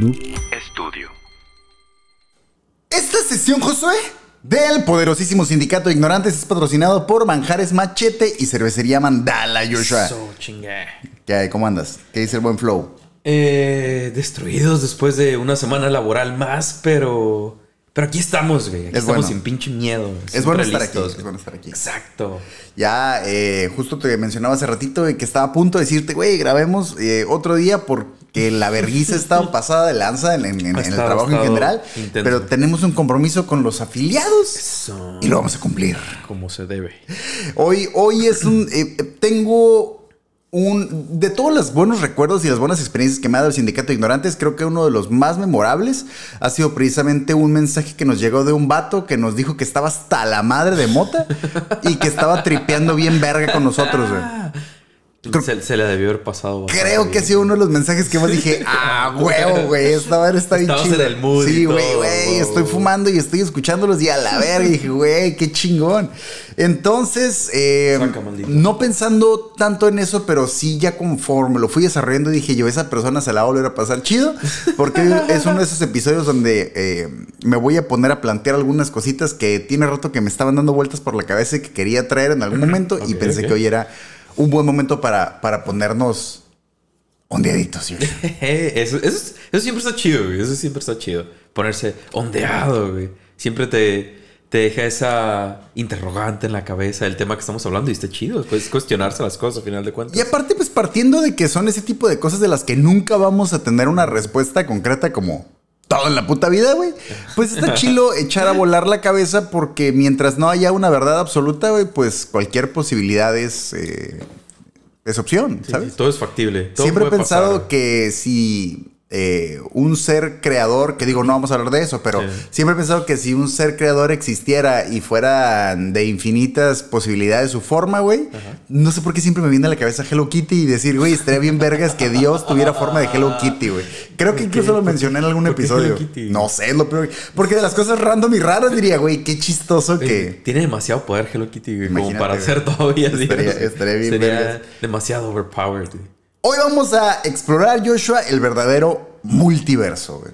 Noob Estudio. Esta sesión, Josué, del poderosísimo sindicato de ignorantes es patrocinado por Manjares Machete y Cervecería Mandala, Joshua. So chingue. ¿Qué hay? ¿Cómo andas? ¿Qué dice el buen flow? Eh, destruidos después de una semana laboral más, pero. Pero aquí estamos, güey. Aquí Es estamos bueno. sin pinche miedo. Es bueno estar aquí. Es bueno estar aquí. Exacto. Ya, eh, justo te mencionaba hace ratito de que estaba a punto de decirte, güey, grabemos eh, otro día porque la vergüenza estaba pasada de lanza en, en- en- el trabajo en general. intenso. Pero tenemos un compromiso con los afiliados Eso. y lo vamos a cumplir. Como se debe. Hoy, hoy es un. eh, eh, tengo un. De todos los buenos recuerdos y las buenas experiencias que me ha dado el Sindicato de Ignorantes, creo que uno de los más memorables ha sido precisamente un mensaje que nos llegó de un vato que nos dijo que estaba hasta la madre de mota y que estaba tripeando bien verga con nosotros, güey. Creo- Se, se le debió haber pasado. Creo que ha sido uno de los mensajes que más dije, ah, huevo, güey, esta madre está bien Estabas chida. en el mood Sí, güey, güey, estoy fumando y estoy escuchándolos y a la verga. Y dije, güey, qué chingón. Entonces, eh, Saca, no pensando tanto en eso, pero sí ya conforme lo fui desarrollando, dije, yo, esa persona se la va a volver a pasar chido, porque es uno de esos episodios donde eh, me voy a poner a plantear algunas cositas que tiene rato que me estaban dando vueltas por la cabeza y que quería traer en algún momento y pensé que hoy era un buen momento para, para ponernos ondeaditos. ¿sí? eso, eso, es- eso siempre está chido, güey. Eso siempre está chido. Ponerse ondeado, güey. Siempre te, te deja esa interrogante en la cabeza del tema que estamos hablando y está chido. Puedes cuestionarse las cosas al final de cuentas. Y aparte, pues partiendo de que son ese tipo de cosas de las que nunca vamos a tener una respuesta concreta como todo en la puta vida, güey. Pues está chilo echar a volar la cabeza porque mientras no haya una verdad absoluta, güey, pues cualquier posibilidad es, eh, es opción, Sí, ¿sabes? sí, todo es factible. Todo Siempre he pensado pasar. que si eh, un ser creador, que digo, no vamos a hablar de eso, pero Sí. siempre he pensado que si un ser creador existiera y fuera de infinitas posibilidades su forma, güey, no sé por qué siempre me viene a la cabeza Hello Kitty y decir, güey, estaría bien vergas que Dios tuviera forma de Hello Kitty, güey. Creo que ¿Por incluso lo mencioné en algún episodio. No sé, lo peor. Porque de las cosas random y raras diría, güey, qué chistoso que... Tiene demasiado poder Hello Kitty, güey, como para hacer todavía. Estaría- estaría bien Sería vergas. demasiado overpowered, güey. Hoy vamos a explorar, Joshua, el verdadero multiverso, güey.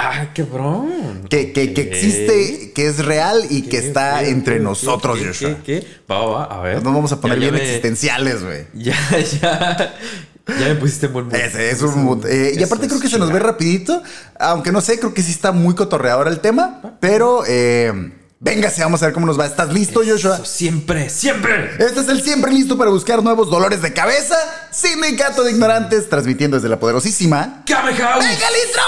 Ah, cabrón. Que, que, que existe, que es real y que ¿Qué, está qué, entre qué, nosotros, qué, Joshua. ¿Qué? Va, va, a ver. Nos vamos a poner Ya- ya bien me- existenciales, güey. Ya, ya. Ya me pusiste en buen mood. Ese es un mood. Eh, y aparte es creo que se nos ve rapidito. Aunque no sé, creo que sí está muy cotorreador el tema. Pero eh, véngase, vamos a ver cómo nos va. ¿Estás listo, Joshua? Eso siempre, siempre. Este es el siempre listo para buscar nuevos dolores de cabeza. Sindicato de Ignorantes, transmitiendo desde la poderosísima. ¡Kame House! ¡Venga el intro!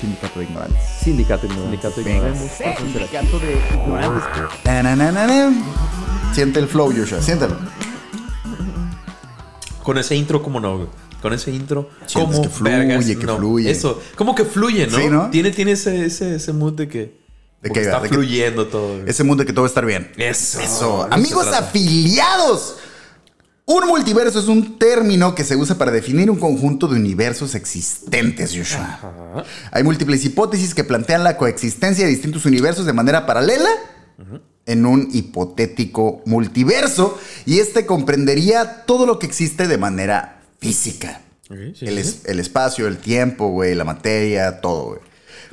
Sindicato de Ignorantes. Sindicato Sindicato Sindicato de Ignorantes. Na-na-na-na-na. Siente el flow, Joshua. Siéntelo. Con ese intro, ¿cómo no? Con ese intro, Sientes ¿cómo que fluye, vergas? que No, fluye. Eso, como que fluye, ¿no? Sí, ¿no? Tiene, tiene ese, ese, ese mood de que, De que- está de que- fluyendo todo. Ese mundo de que todo va a estar bien. Eso. Eso. Amigos afiliados. Un multiverso es un término que se usa para definir un conjunto de universos existentes, Joshua. Ajá. Hay múltiples hipótesis que plantean la coexistencia de distintos universos de manera paralela en un hipotético multiverso y este comprendería todo lo que existe de manera física. Sí, El, sí. es- el espacio, el tiempo, güey, la materia, todo, güey.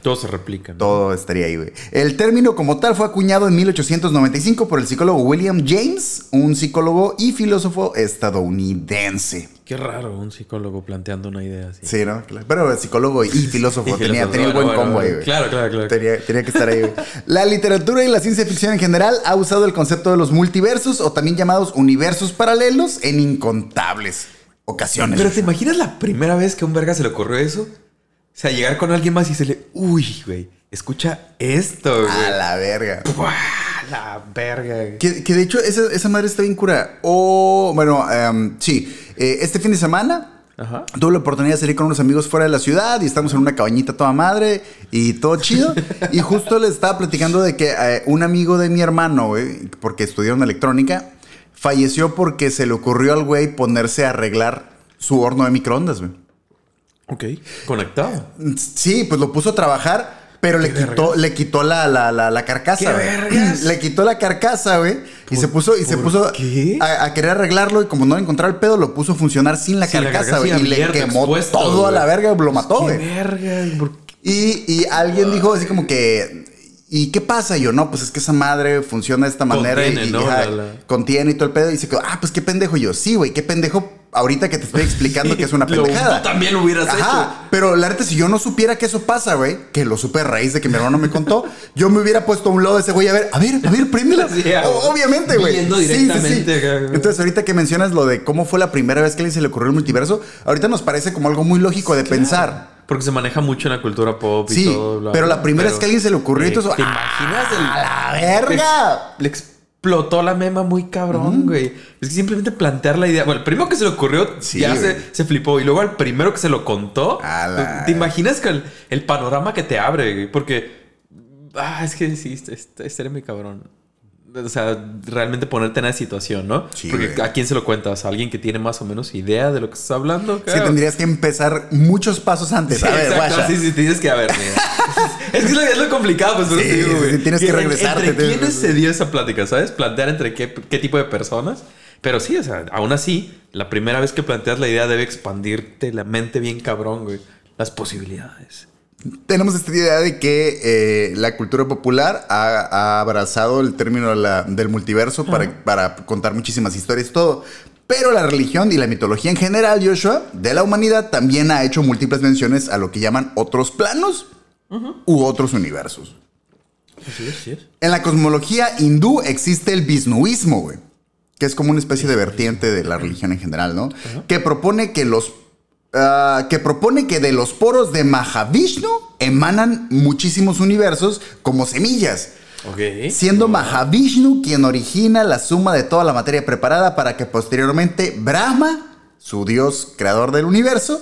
Todo se replica. ¿no? Todo estaría ahí, güey. El término como tal fue acuñado en 1895 por el psicólogo William James, un psicólogo y filósofo estadounidense. Qué raro un psicólogo planteando una idea así. Sí, ¿no? Pero psicólogo y filósofo Y tenía, filósofo, tenía el buen bueno, combo ahí, güey. Claro, claro, claro. Tenía, tenía que estar ahí, güey. La literatura y la ciencia ficción en general ha usado el concepto de los multiversos o también llamados universos paralelos en incontables ocasiones. Pero ¿te imaginas la primera vez que a un verga se le ocurrió eso? O sea, llegar con alguien más y se le... Uy, güey, escucha esto, güey. A la verga. ¡Buah! La verga. güey. Que, que de hecho esa, esa madre está bien cura. O, bueno, em, sí, eh, este fin de semana Ajá. tuve la oportunidad de salir con unos amigos fuera de la ciudad y estamos en una cabañita toda madre y todo chido. y justo les estaba platicando de que eh, un amigo de mi hermano, güey, porque estudiaron electrónica, falleció porque se le ocurrió al güey ponerse a arreglar su horno de microondas, güey. Ok. Conectado. Sí, pues lo puso a trabajar, pero le quitó, le quitó la, la, la, la carcasa. ¿Qué güey. vergas? Le quitó la carcasa, güey. Y se puso, y se puso qué? A, a querer arreglarlo. Y como no encontrar el pedo, lo puso a funcionar sin la Sin carcasa, y güey. Y, le quemó expuesto, todo a la verga y lo mató, ¡Qué güey. Y, y alguien dijo así como que, ¿y qué pasa? Y yo, no, pues es que esa madre funciona de esta manera Contiene, y, y, ¿no? La- la- contiene y todo el pedo. Y dice que, ah, pues qué pendejo. Y yo, sí, güey, qué pendejo ahorita que te estoy explicando que es una Lo- pendejada. tú también lo hubieras Ajá, Pero la neta, si yo no supiera que eso pasa, güey, que lo supe a raíz de que mi hermano me contó, yo me hubiera puesto a un lado de ese güey, a ver, a ver, a ver, préndela. Sí, Obviamente, güey. Sí, sí, sí. directamente güey. Entonces, ahorita que mencionas lo de cómo fue la primera vez que a alguien se le ocurrió el multiverso, ahorita nos parece como algo muy lógico de pensar. Porque se maneja mucho en la cultura pop y Sí, todo. bla, pero la primera pero- vez que a alguien se le ocurrió y todo eso, ¿Te imaginas? el- ¡A la verga! Le, le explotó la mema muy cabrón, güey. Es que simplemente plantear la idea. Bueno, el primero que se le ocurrió Sí, ya se, se flipó. Y luego al primero que se lo contó. La- ¿Te imaginas que el, el panorama que te abre, güey? Porque. Ah, es que sí, este, este era muy cabrón. O sea, realmente ponerte en esa situación, ¿no? Sí, Porque güey. ¿a quién se lo cuentas? ¿A alguien que tiene más o menos idea de lo que estás hablando? Sí, tendrías que empezar muchos pasos antes. Sí, a ver, guacha. Sí, sí, tienes que, a ver, es que es lo, es lo complicado, pues, Sí, te digo, güey. sí, tienes que regresarte, ¿Entre quiénes se dio esa plática, sabes? Plantear entre qué, qué tipo de personas. Pero sí, o sea, aún así, la primera vez que planteas la idea debe expandirte la mente bien cabrón, güey. Las posibilidades. Tenemos esta idea de que eh, la cultura popular ha, ha abrazado el término de la- del multiverso para, para contar muchísimas historias y todo. Pero la religión y la mitología en general, Joshua, de la humanidad también ha hecho múltiples menciones a lo que llaman otros planos u otros universos. Así es, sí es. En la cosmología hindú existe el Visnuismo, güey. Que es como una especie de vertiente de la religión en general, ¿no? Que propone que los. Ah, que propone que de los poros de Mahavishnu emanan muchísimos universos como semillas. Siendo Mahavishnu quien origina la suma de toda la materia preparada para que posteriormente Brahma, su dios creador del universo,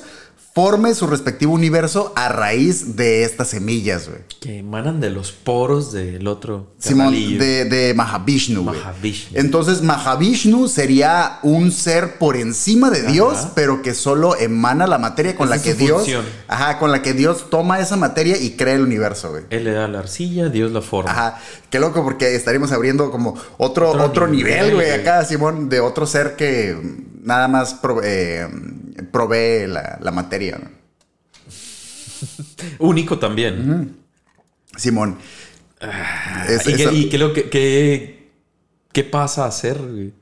forme su respectivo universo a raíz de estas semillas, güey. Que emanan de los poros del otro. Simón, de, de Mahavishnu, güey. Mahavishnu. Entonces, Mahavishnu sería un ser por encima de Dios, Ajá. pero que solo emana la materia con Esa la que Dios. función. Ajá, con la que Dios toma esa materia y crea el universo, güey. Él le da la arcilla, Dios la forma. Ajá, qué loco, porque estaríamos abriendo como otro, otro, Otro nivel, güey, acá, Simón, de otro ser que nada más prove- eh, provee la, la materia, ¿no? Único también. Simón. Es- ¿Y, qué, esa, y qué que, pasa a hacer, güey?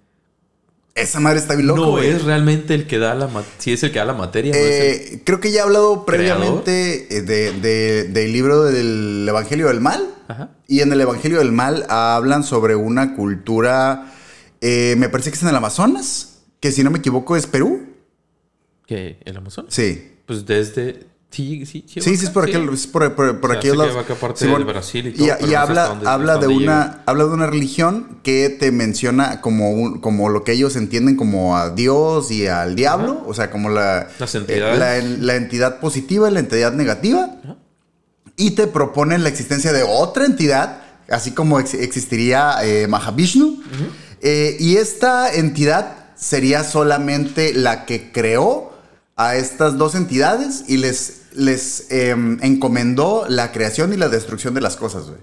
Esa madre está bien loco, no güey. es realmente el que da la materia. Sí, es el que da la materia. no es el- Eh, creo que ya he hablado previamente eh, de- de- del libro del Evangelio del Mal. Ajá. Y en el Evangelio del Mal hablan sobre una cultura, eh, me parece que es en el Amazonas, que si no me equivoco es Perú. ¿Qué? ¿El Amazonas? Sí. Pues desde. Sí, sí, sí. Sí, sí, es por aquel, es por, por, O sea, aquellos lados. de Brasil y Y, todo, y hasta habla, dónde- habla, hasta de una, habla de una religión que te menciona como, un- como lo que ellos entienden como a Dios y al diablo, o sea, como la, Las eh, la, la entidad positiva y la entidad negativa. Y te proponen la existencia de otra entidad, así como ex- existiría eh, Mahavishnu. Eh, y esta entidad sería solamente la que creó a estas dos entidades y les, les em, encomendó la creación y la destrucción de las cosas, güey.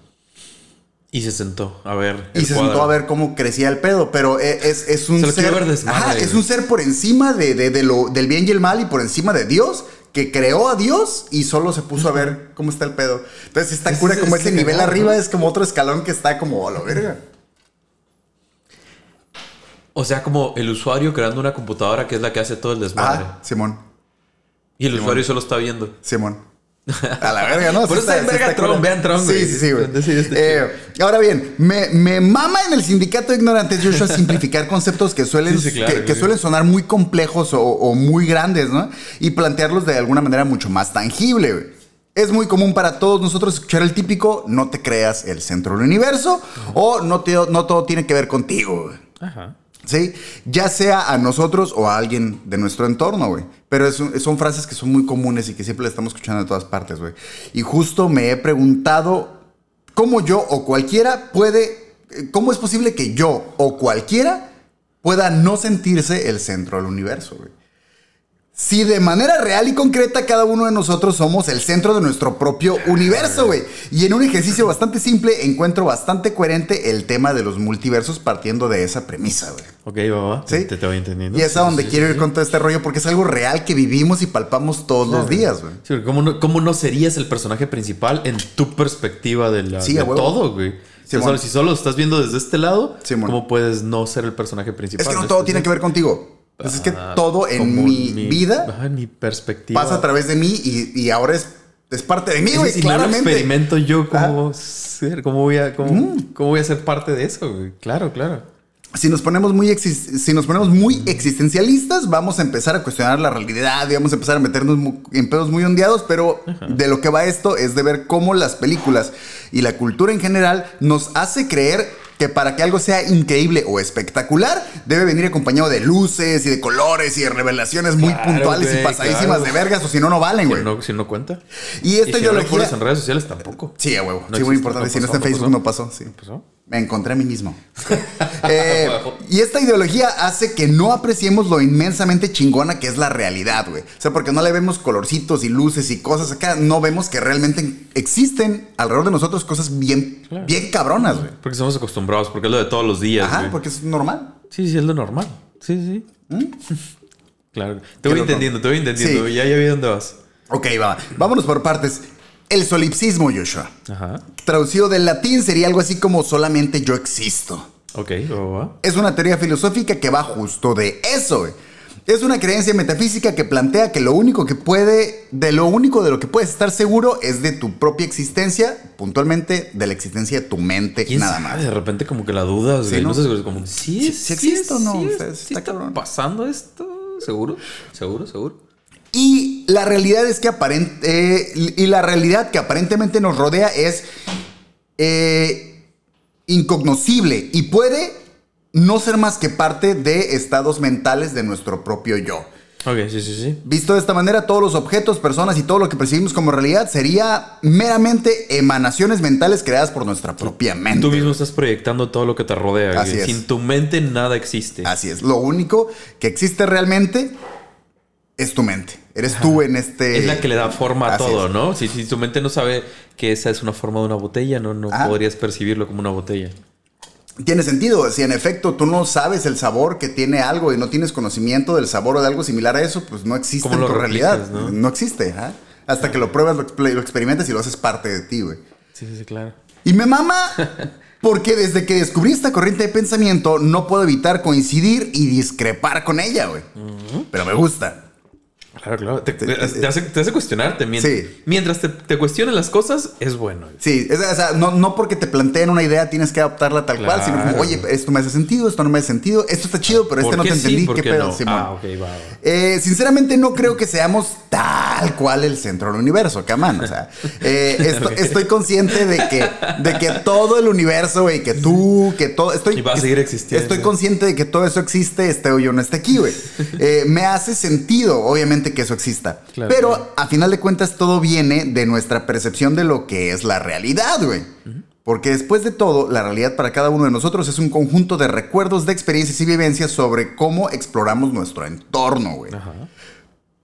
Y se sentó a ver. Y se cuadro. sentó a ver cómo crecía el pedo, pero e- es, es un Se ser. ver desmadre, Ajá, es un ser por encima de, de- de lo, del bien y el mal y por encima de Dios, que creó a Dios y solo se puso a ver cómo está el pedo. Entonces, esta cura, como es ese nivel arriba, ¿no? es como otro escalón que está como a la verga. O sea, como el usuario creando una computadora que es la que hace todo el desmadre. Ah, Simón, Y el usuario solo está viendo. Simón. A la verga, ¿no? Por eso está en verga Tron, vean Tron, Sí, güey. sí, sí, güey. Sí, está Eh, ahora bien, me, me mama en el sindicato de ignorantes, Joshua, simplificar conceptos que suelen, Sí, sí, claro, que, que güey. suelen sonar muy complejos o, o muy grandes, ¿no? Y plantearlos de alguna manera mucho más tangible, güey. Es muy común para todos nosotros escuchar el típico no te creas el centro del universo o no, te- no todo tiene que ver contigo, güey. Ajá. Ya sea a nosotros o a alguien de nuestro entorno, güey. Pero son frases que son muy comunes y que siempre las estamos escuchando en todas partes, güey. Y justo me he preguntado cómo yo o cualquiera puede, eh, cómo es posible que yo o cualquiera pueda no sentirse el centro del universo, güey. Si de manera real y concreta cada uno de nosotros somos el centro de nuestro propio universo, güey. Y en un ejercicio bastante simple encuentro bastante coherente el tema de los multiversos partiendo de esa premisa, güey. Ok, va, ¿Sí? Te, te voy entendiendo. Y es a Sí, donde sí, quiero sí, ir con todo este rollo porque es algo real que vivimos y palpamos todos los días, güey. Sí, ¿cómo, no, cómo no serías el personaje principal en tu perspectiva de, la, Sí, de todo, güey? O sea, Simón. solo- si solo estás viendo desde este lado. ¿cómo puedes no ser el personaje principal? Es que no todo este- tiene que ver contigo. Pues es que Ah, todo en mi, vida en mi perspectiva. pasa a través de mí y, y ahora es, es parte de mí, güey, si no lo claramente. experimento yo, ¿cómo, ser? ¿Cómo, voy a, cómo, Mm. cómo voy a ser parte de eso, güey? Claro, claro. Si nos ponemos muy si nos ponemos muy existencialistas, vamos a empezar a cuestionar la realidad y vamos a empezar a meternos en pedos muy ondeados, pero de lo que va esto es de ver cómo las películas y la cultura en general nos hace creer que para que algo sea increíble o espectacular, debe venir acompañado de luces y de colores y de revelaciones muy Claro, puntuales y pasadísimas claro. de vergas, o si no, no valen, Si güey. no, si no cuenta. Y Y esta si no lo ideología... pones en redes sociales tampoco. Sí, a huevo. No sí, muy importante. no si no está en no Facebook, no pasó. Sí. ¿Pasó? Me encontré a mí mismo. Eh, y esta ideología hace que no apreciemos lo inmensamente chingona que es la realidad, güey. O sea, porque no le vemos colorcitos y luces y cosas acá, no vemos que realmente existen alrededor de nosotros cosas bien, Claro. bien cabronas, güey. Porque estamos acostumbrados, porque es lo de todos los días, Ajá, porque es normal. Sí, sí, es lo normal. Sí, sí. claro. Te voy entendiendo, te voy entendiendo. Sí. Ya, ya vi dónde vas. Ok, va. Vámonos por partes. El solipsismo, Joshua. Ajá. Traducido del latín sería algo así como solamente yo existo. Ok, va. Es una teoría filosófica que va justo de eso, güey. Es una creencia metafísica que plantea que lo único que puede, de lo único de lo que puedes estar seguro es de tu propia existencia, puntualmente de la existencia de tu mente, ¿Quién nada sabe? más. De repente como que la dudas, Sí. ¿no? como, ¿sí, Sí, sí existe o no? sí, O sea, sí está pasando esto? ¿Seguro? ¿Seguro? ¿Seguro? Y la realidad es que aparent- eh, y la realidad que aparentemente nos rodea es eh, incognoscible y puede no ser más que parte de estados mentales de nuestro propio yo. Ok, sí, sí, sí. Visto de esta manera, todos los objetos, personas y todo lo que percibimos como realidad sería meramente emanaciones mentales creadas por nuestra propia mente. Tú mismo estás proyectando todo lo que te rodea. Así es. Sin tu mente nada existe. Así es. Lo único que existe realmente es tu mente. Eres tú en este. Es la que le da forma a Así todo, es. ¿no? Si, si tu mente no sabe que esa es una forma de una botella, no, no Ajá. podrías percibirlo como una botella. Tiene sentido. Si en efecto tú no sabes el sabor que tiene algo y no tienes conocimiento del sabor o de algo similar a eso, pues no existe ¿Cómo en tu replicas, realidad. no? existe. ajá. Hasta que lo pruebas, lo, lo experimentas y lo haces parte de ti, güey. Sí, sí, sí, claro. Y me mama porque desde que descubrí esta corriente de pensamiento no puedo evitar coincidir y discrepar con ella, güey. Pero me gusta. Claro, claro. Te, te hace, te hace cuestionarte. Mientras, Sí. mientras te, cuestionen las cosas, es bueno. Sí, es- o sea, no, no porque te planteen una idea tienes que adoptarla tal cual, sino como, oye, esto me hace sentido, esto no me hace sentido, esto está chido, pero este ¿Por no te sí? entendí, ¿Por qué qué pedo, no? Simón. Ah, ok, va, va. Eh, sinceramente no creo que seamos tal cual el centro del universo, camán. O sea, eh, esto- estoy consciente de que, de que todo el universo, güey, que tú, que todo, estoy, Y va a seguir existiendo. Estoy consciente de que todo eso existe, esté o yo no esté aquí, güey. Eh, me hace sentido, obviamente, que eso exista. Claro, Pero claro. a final de cuentas todo viene de nuestra percepción de lo que es la realidad, güey. Porque después de todo, la realidad para cada uno de nosotros es un conjunto de recuerdos, de experiencias y vivencias sobre cómo exploramos nuestro entorno, güey. Ajá.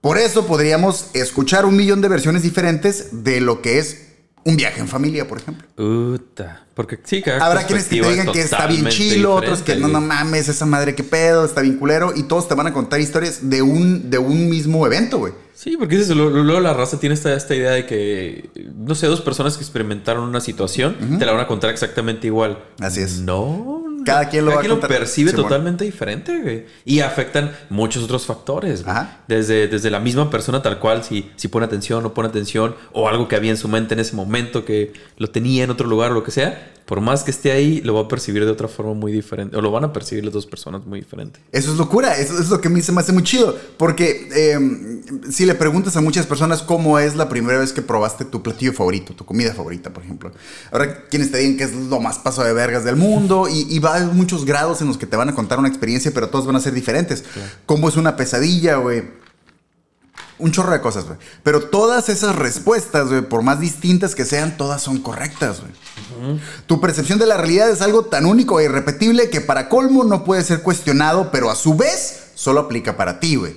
Por eso podríamos escuchar un millón de versiones diferentes de lo que es un viaje en familia, por ejemplo. Uta. Porque sí, Habrá quienes que te digan es que está bien chilo, otros que no, no mames, esa madre qué pedo, está bien culero, y todos te van a contar historias de un, de un mismo evento, güey. Sí, porque luego, luego la raza tiene esta, esta idea de que, no sé, dos personas que experimentaron una situación te la van a contar exactamente igual. Así es. No. Cada quien lo va a contar. percibe totalmente diferente, güey. Y afectan muchos otros factores, güey. Desde, desde la misma persona tal cual, si, si pone atención o no pone atención, o algo que había en su mente en ese momento que lo tenía en otro lugar o lo que sea, por más que esté ahí, lo va a percibir de otra forma muy diferente. O lo van a percibir las dos personas muy diferente. Eso es locura, eso es lo que a mí se me hace muy chido. Porque eh, si le preguntas a muchas personas cómo es la primera vez que probaste tu platillo favorito, tu comida favorita, por ejemplo. Ahora, quienes te digan que es lo más paso de vergas del mundo y, y va a haber muchos grados en los que te van a contar una experiencia, pero todos van a ser diferentes. ¿Cómo es una pesadilla, güey? Un chorro de cosas, güey. Pero todas esas respuestas, güey, por más distintas que sean, todas son correctas, güey. Tu percepción de la realidad es algo tan único e irrepetible que para colmo no puede ser cuestionado, pero a su vez solo aplica para ti, güey.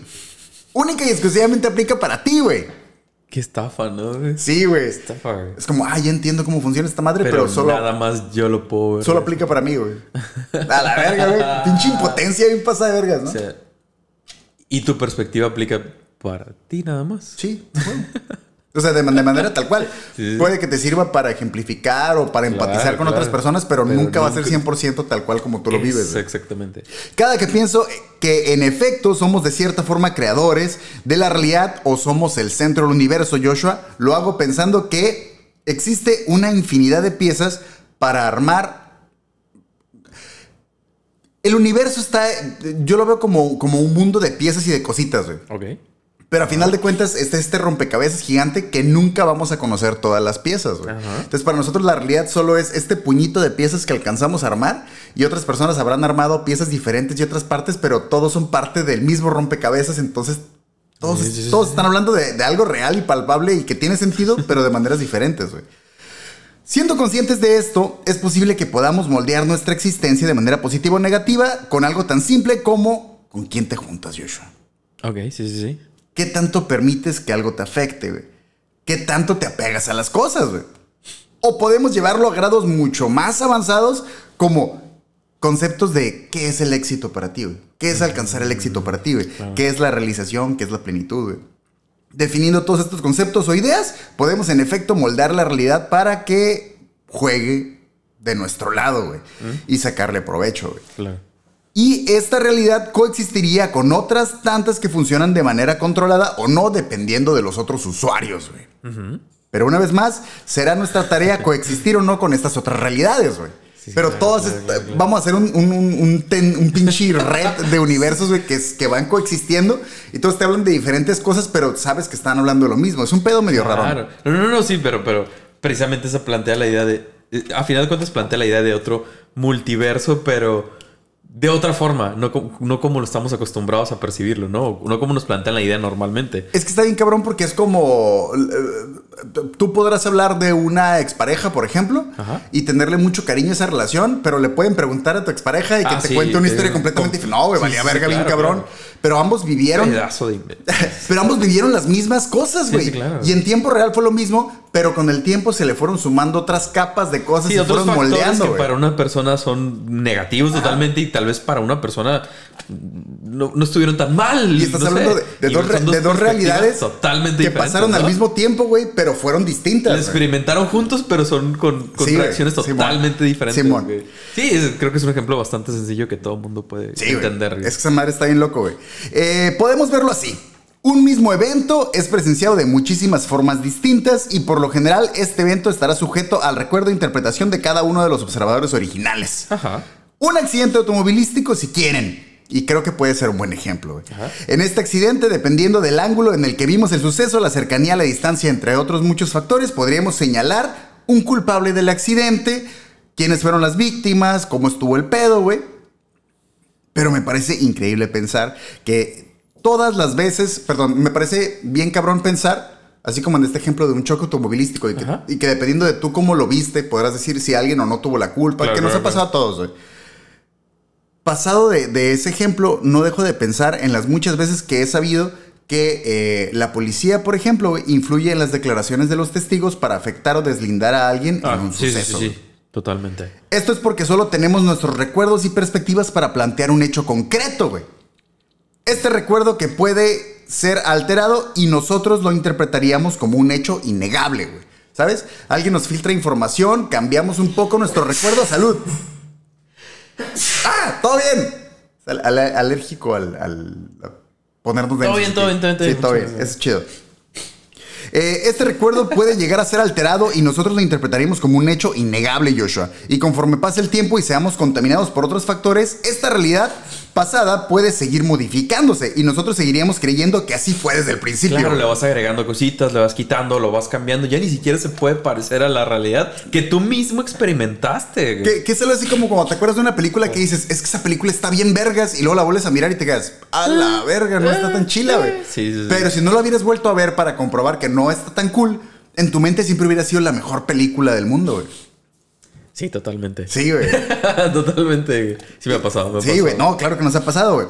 Única y exclusivamente aplica para ti, güey. Qué estafa, ¿no? güey? Sí, güey. Estafa, güey. Es como, ah, ya entiendo cómo funciona esta madre, pero, Pero, solo, nada más yo lo puedo ver. solo aplica para mí, güey. A la verga, güey. Pinche impotencia bien pasada de vergas, ¿no? O sea, y tu perspectiva aplica para ti nada más. Sí, bueno. O sea, de, man- de manera tal cual. Sí. Puede que te sirva para ejemplificar o para Claro, empatizar con claro. otras personas, pero, Pero nunca va a ser nunca- 100% tal cual como tú lo vives. Exactamente. Cada que pienso que en efecto somos de cierta forma creadores de la realidad o somos el centro del universo, Joshua, lo hago pensando que existe una infinidad de piezas para armar. El universo está, yo lo veo como, como un mundo de piezas y de cositas, güey. Ok. Pero a final de cuentas, está este rompecabezas gigante que nunca vamos a conocer todas las piezas, güey. Entonces, para nosotros la realidad solo es este puñito de piezas que alcanzamos a armar y otras personas habrán armado piezas diferentes y otras partes, pero todos son parte del mismo rompecabezas, entonces todos, Sí, sí, sí, todos están hablando de, de algo real y palpable y que tiene sentido, pero de maneras diferentes, güey. Siendo conscientes de esto, es posible que podamos moldear nuestra existencia de manera positiva o negativa con algo tan simple como con quién te juntas, Joshua. Ok, sí, sí, sí. ¿Qué tanto permites que algo te afecte, güey? ¿Qué tanto te apegas a las cosas, güey? O podemos llevarlo a grados mucho más avanzados como conceptos de qué es el éxito para ti, güey. ¿Qué es alcanzar el éxito para ti, güey? ¿Qué es la realización? ¿Qué es la plenitud, güey? Definiendo todos estos conceptos o ideas, podemos en efecto moldar la realidad para que juegue de nuestro lado, güey. Y sacarle provecho, güey. Claro. Y esta realidad coexistiría con otras tantas que funcionan de manera controlada o no, dependiendo de los otros usuarios, güey. Pero una vez más, será nuestra tarea coexistir o no con estas otras realidades, güey. Sí, Pero claro, todas, claro, claro, vamos a hacer un, un, un, un ten- un pinche red de universos, güey, que, van coexistiendo y todos te hablan de diferentes cosas, pero sabes que están hablando de lo mismo. Es un pedo medio raro. No, no, no, sí, pero, pero precisamente se plantea la idea de. eh, A final de cuentas, plantea la idea de otro multiverso, pero de otra forma, no, no como lo estamos acostumbrados a percibirlo, ¿no? No como nos plantean la idea normalmente. Es que está bien cabrón porque es como. eh, Tú podrás hablar de una expareja, por ejemplo, Ajá. y tenerle mucho cariño a esa relación, pero le pueden preguntar a tu expareja y que Ah, te sí, cuente una historia completamente com- diferente. No, güey, valía sí, verga sí, bien cabrón. claro. Pero ambos vivieron. Pedazo de. Pero ambos vivieron las mismas cosas, güey. sí, claro. Y en tiempo real fue lo mismo, pero con el tiempo se le fueron sumando otras capas de cosas Sí, y otros fueron moldeando, que para una persona son negativos totalmente y tal vez para una persona no, no estuvieron tan mal. Y estás no hablando sé. de, dos, re- son de dos perspectivas realidades totalmente que pasaron al mismo tiempo, güey, pero fueron distintas. Lo experimentaron juntos, pero son con, con reacciones Simón. totalmente diferentes. Simón. Sí, es- creo que es un ejemplo bastante sencillo que todo el mundo puede entender. Es que esa madre está bien loco, güey. Eh, podemos verlo así. Un mismo evento es presenciado de muchísimas formas distintas y por lo general este evento estará sujeto al recuerdo e interpretación de cada uno de los observadores originales. Ajá. Un accidente automovilístico si quieren. Y creo que puede ser un buen ejemplo. En este accidente, dependiendo del ángulo en el que vimos el suceso, la cercanía, la distancia, entre otros muchos factores, podríamos señalar un culpable del accidente, quiénes fueron las víctimas, cómo estuvo el pedo, güey. Pero me parece increíble pensar que todas las veces, perdón, me parece bien cabrón pensar, así como en este ejemplo de un choque automovilístico, y que, y que dependiendo de tú cómo lo viste, podrás decir si alguien o no tuvo la culpa, Claro, que nos claro, ha pasado a todos, güey. Pasado de, de ese ejemplo, no dejo de pensar en las muchas veces que he sabido que eh, la policía, por ejemplo, influye en las declaraciones de los testigos para afectar o deslindar a alguien Ah, en un sí, sí, suceso. sí, sí. Totalmente. Esto es porque solo tenemos nuestros recuerdos y perspectivas para plantear un hecho concreto, güey. Este recuerdo que puede ser alterado y nosotros lo interpretaríamos como un hecho innegable, güey. ¿Sabes? Alguien nos filtra información, cambiamos un poco nuestro recuerdo. ¡Salud! ¡Ah! ¡Todo bien! Al- al- alérgico al, al- ponernos Todo densos bien, todo bien, todo bien, todo Sí, bien. todo bien. Es chido. Eh, este recuerdo puede llegar a ser alterado y nosotros lo interpretaríamos como un hecho innegable, Joshua. Y conforme pase el tiempo y seamos contaminados por otros factores, esta realidad pasada puede seguir modificándose y nosotros seguiríamos creyendo que así fue desde el principio. Claro, le vas agregando cositas, le vas quitando, lo vas cambiando. Ya ni siquiera se puede parecer a la realidad que tú mismo experimentaste. Que, que es algo así como cuando te acuerdas de una película que dices, es que esa película está bien vergas y luego la vuelves a mirar y te quedas, a la verga, no está tan chila, güey. Sí, sí, sí. Pero si no la hubieras vuelto a ver para comprobar que no está tan cool, en tu mente siempre hubiera sido la mejor película del mundo, güey. Sí, totalmente. Sí, güey. totalmente. güey. Sí me ha pasado. me ha Sí, güey. No, claro que nos ha pasado, güey.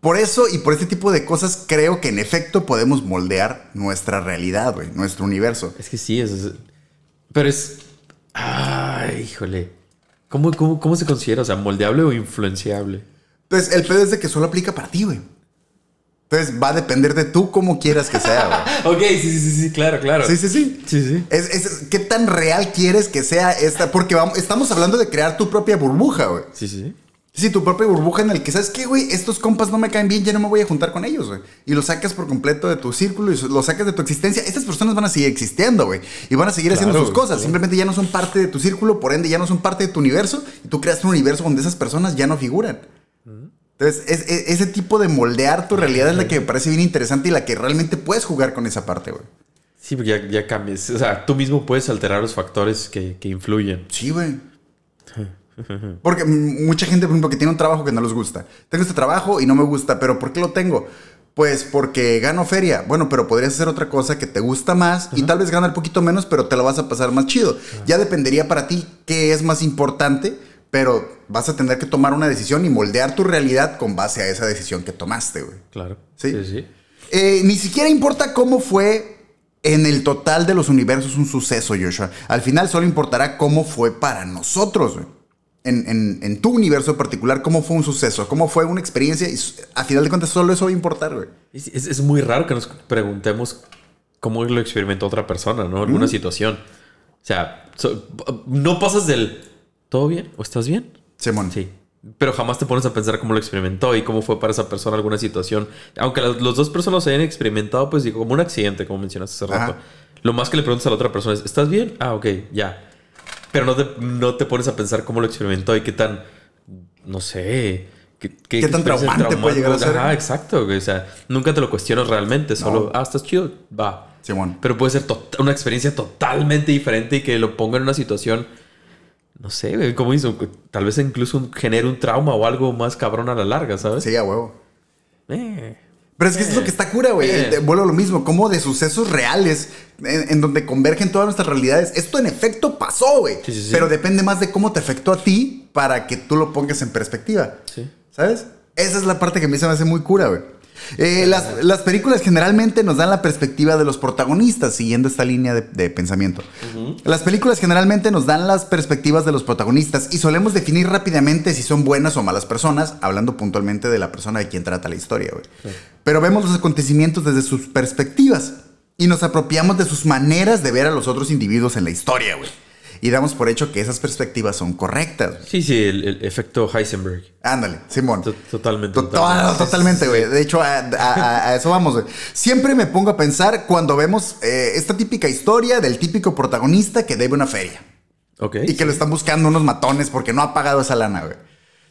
Por eso y por este tipo de cosas creo que en efecto podemos moldear nuestra realidad, güey, nuestro universo. Es que sí, es, es- pero es... Ay, híjole. ¿Cómo, cómo, cómo se considera? O sea, moldeable o influenciable. Entonces, el pedo es de que solo aplica para ti, güey. Entonces, va a depender de tú cómo quieras que sea, güey. Ok, sí, sí, sí, sí, claro, claro. Sí, sí, sí. Sí, sí. Es, es- ¿Qué tan real quieres que sea esta? Porque vamos, estamos hablando de crear tu propia burbuja, güey. Sí, sí, sí. Tu propia burbuja en el que sabes que, güey, estos compas no me caen bien, ya no me voy a juntar con ellos, güey. Y los sacas por completo de tu círculo y los sacas de tu existencia. Estas personas van a seguir existiendo, güey. Y van a seguir haciendo sus cosas. claro. Simplemente ya no son parte de tu círculo, por ende ya no son parte de tu universo. Y tú creas un universo donde esas personas ya no figuran. Entonces, es- es- ese tipo de moldear tu realidad es la que me parece bien interesante y la que realmente puedes jugar con esa parte, güey. Sí, porque ya, ya cambias. O sea, tú mismo puedes alterar los factores que, que influyen. Sí, güey. Porque mucha gente, por ejemplo, que tiene un trabajo que no les gusta. Tengo este trabajo y no me gusta, pero ¿por qué lo tengo? Pues porque gano feria. Bueno, pero podrías hacer otra cosa que te gusta más y tal vez ganar un poquito menos, pero te lo vas a pasar más chido. Ya dependería para ti qué es más importante, pero vas a tener que tomar una decisión y moldear tu realidad con base a esa decisión que tomaste, güey. Claro. Sí. Sí, sí. Eh, ni siquiera importa cómo fue en el total de los universos un suceso, Joshua. Al final solo importará cómo fue para nosotros, güey. En, en- en tu universo particular, cómo fue un suceso, cómo fue una experiencia. Y a final de cuentas, solo eso va a importar, güey. Es, es- es muy raro que nos preguntemos cómo lo experimentó otra persona, ¿no? Alguna situación. O sea, so- no pasas del ¿todo bien? ¿O estás bien? Simón. Sí. Pero jamás te pones a pensar cómo lo experimentó y cómo fue para esa persona alguna situación. Aunque las los dos personas hayan experimentado, pues digo, como un accidente, como mencionaste hace rato. Ajá. Lo más que le preguntas a la otra persona es, ¿estás bien? Ah, ok, ya. Pero no te, no te pones a pensar cómo lo experimentó y qué tan, no sé, qué, ¿Qué tan experiencias traumante puede llegar a ser? Ajá, exacto. O sea, nunca te lo cuestionas realmente. Solo, ah, estás chido, va. Simón. Pero puede ser una experiencia totalmente diferente y que lo ponga en una situación, no sé, güey, como hizo, tal vez incluso un- genere un trauma o algo más cabrón a la larga, ¿sabes? Sí, a huevo. Eh. Pero es que eso es lo que está cura, güey. Eh. Eh, Vuelvo a lo mismo, como de sucesos reales en, en donde convergen todas nuestras realidades. Esto en efecto pasó, güey. Sí, sí, sí. Pero depende más de cómo te afectó a ti para que tú lo pongas en perspectiva. Sí. ¿Sabes? Esa es la parte que a mí se me hace muy cura, güey. Eh, las, las películas generalmente nos dan la perspectiva de los protagonistas, siguiendo esta línea de, de pensamiento. Las películas generalmente nos dan las perspectivas de los protagonistas y solemos definir rápidamente si son buenas o malas personas, hablando puntualmente de la persona de quien trata la historia, güey. Pero vemos los acontecimientos desde sus perspectivas y nos apropiamos de sus maneras de ver a los otros individuos en la historia, güey. Y damos por hecho que esas perspectivas son correctas. Sí, sí, el, el efecto Heisenberg. Ándale, Simón. To- Totalmente. To- totalmente. to- Totalmente, güey. De hecho, a, a- a- a eso vamos, güey. Siempre me pongo a pensar cuando vemos eh, esta típica historia del típico protagonista que debe una feria Ok. y que lo están buscando unos matones porque no ha pagado esa lana, güey.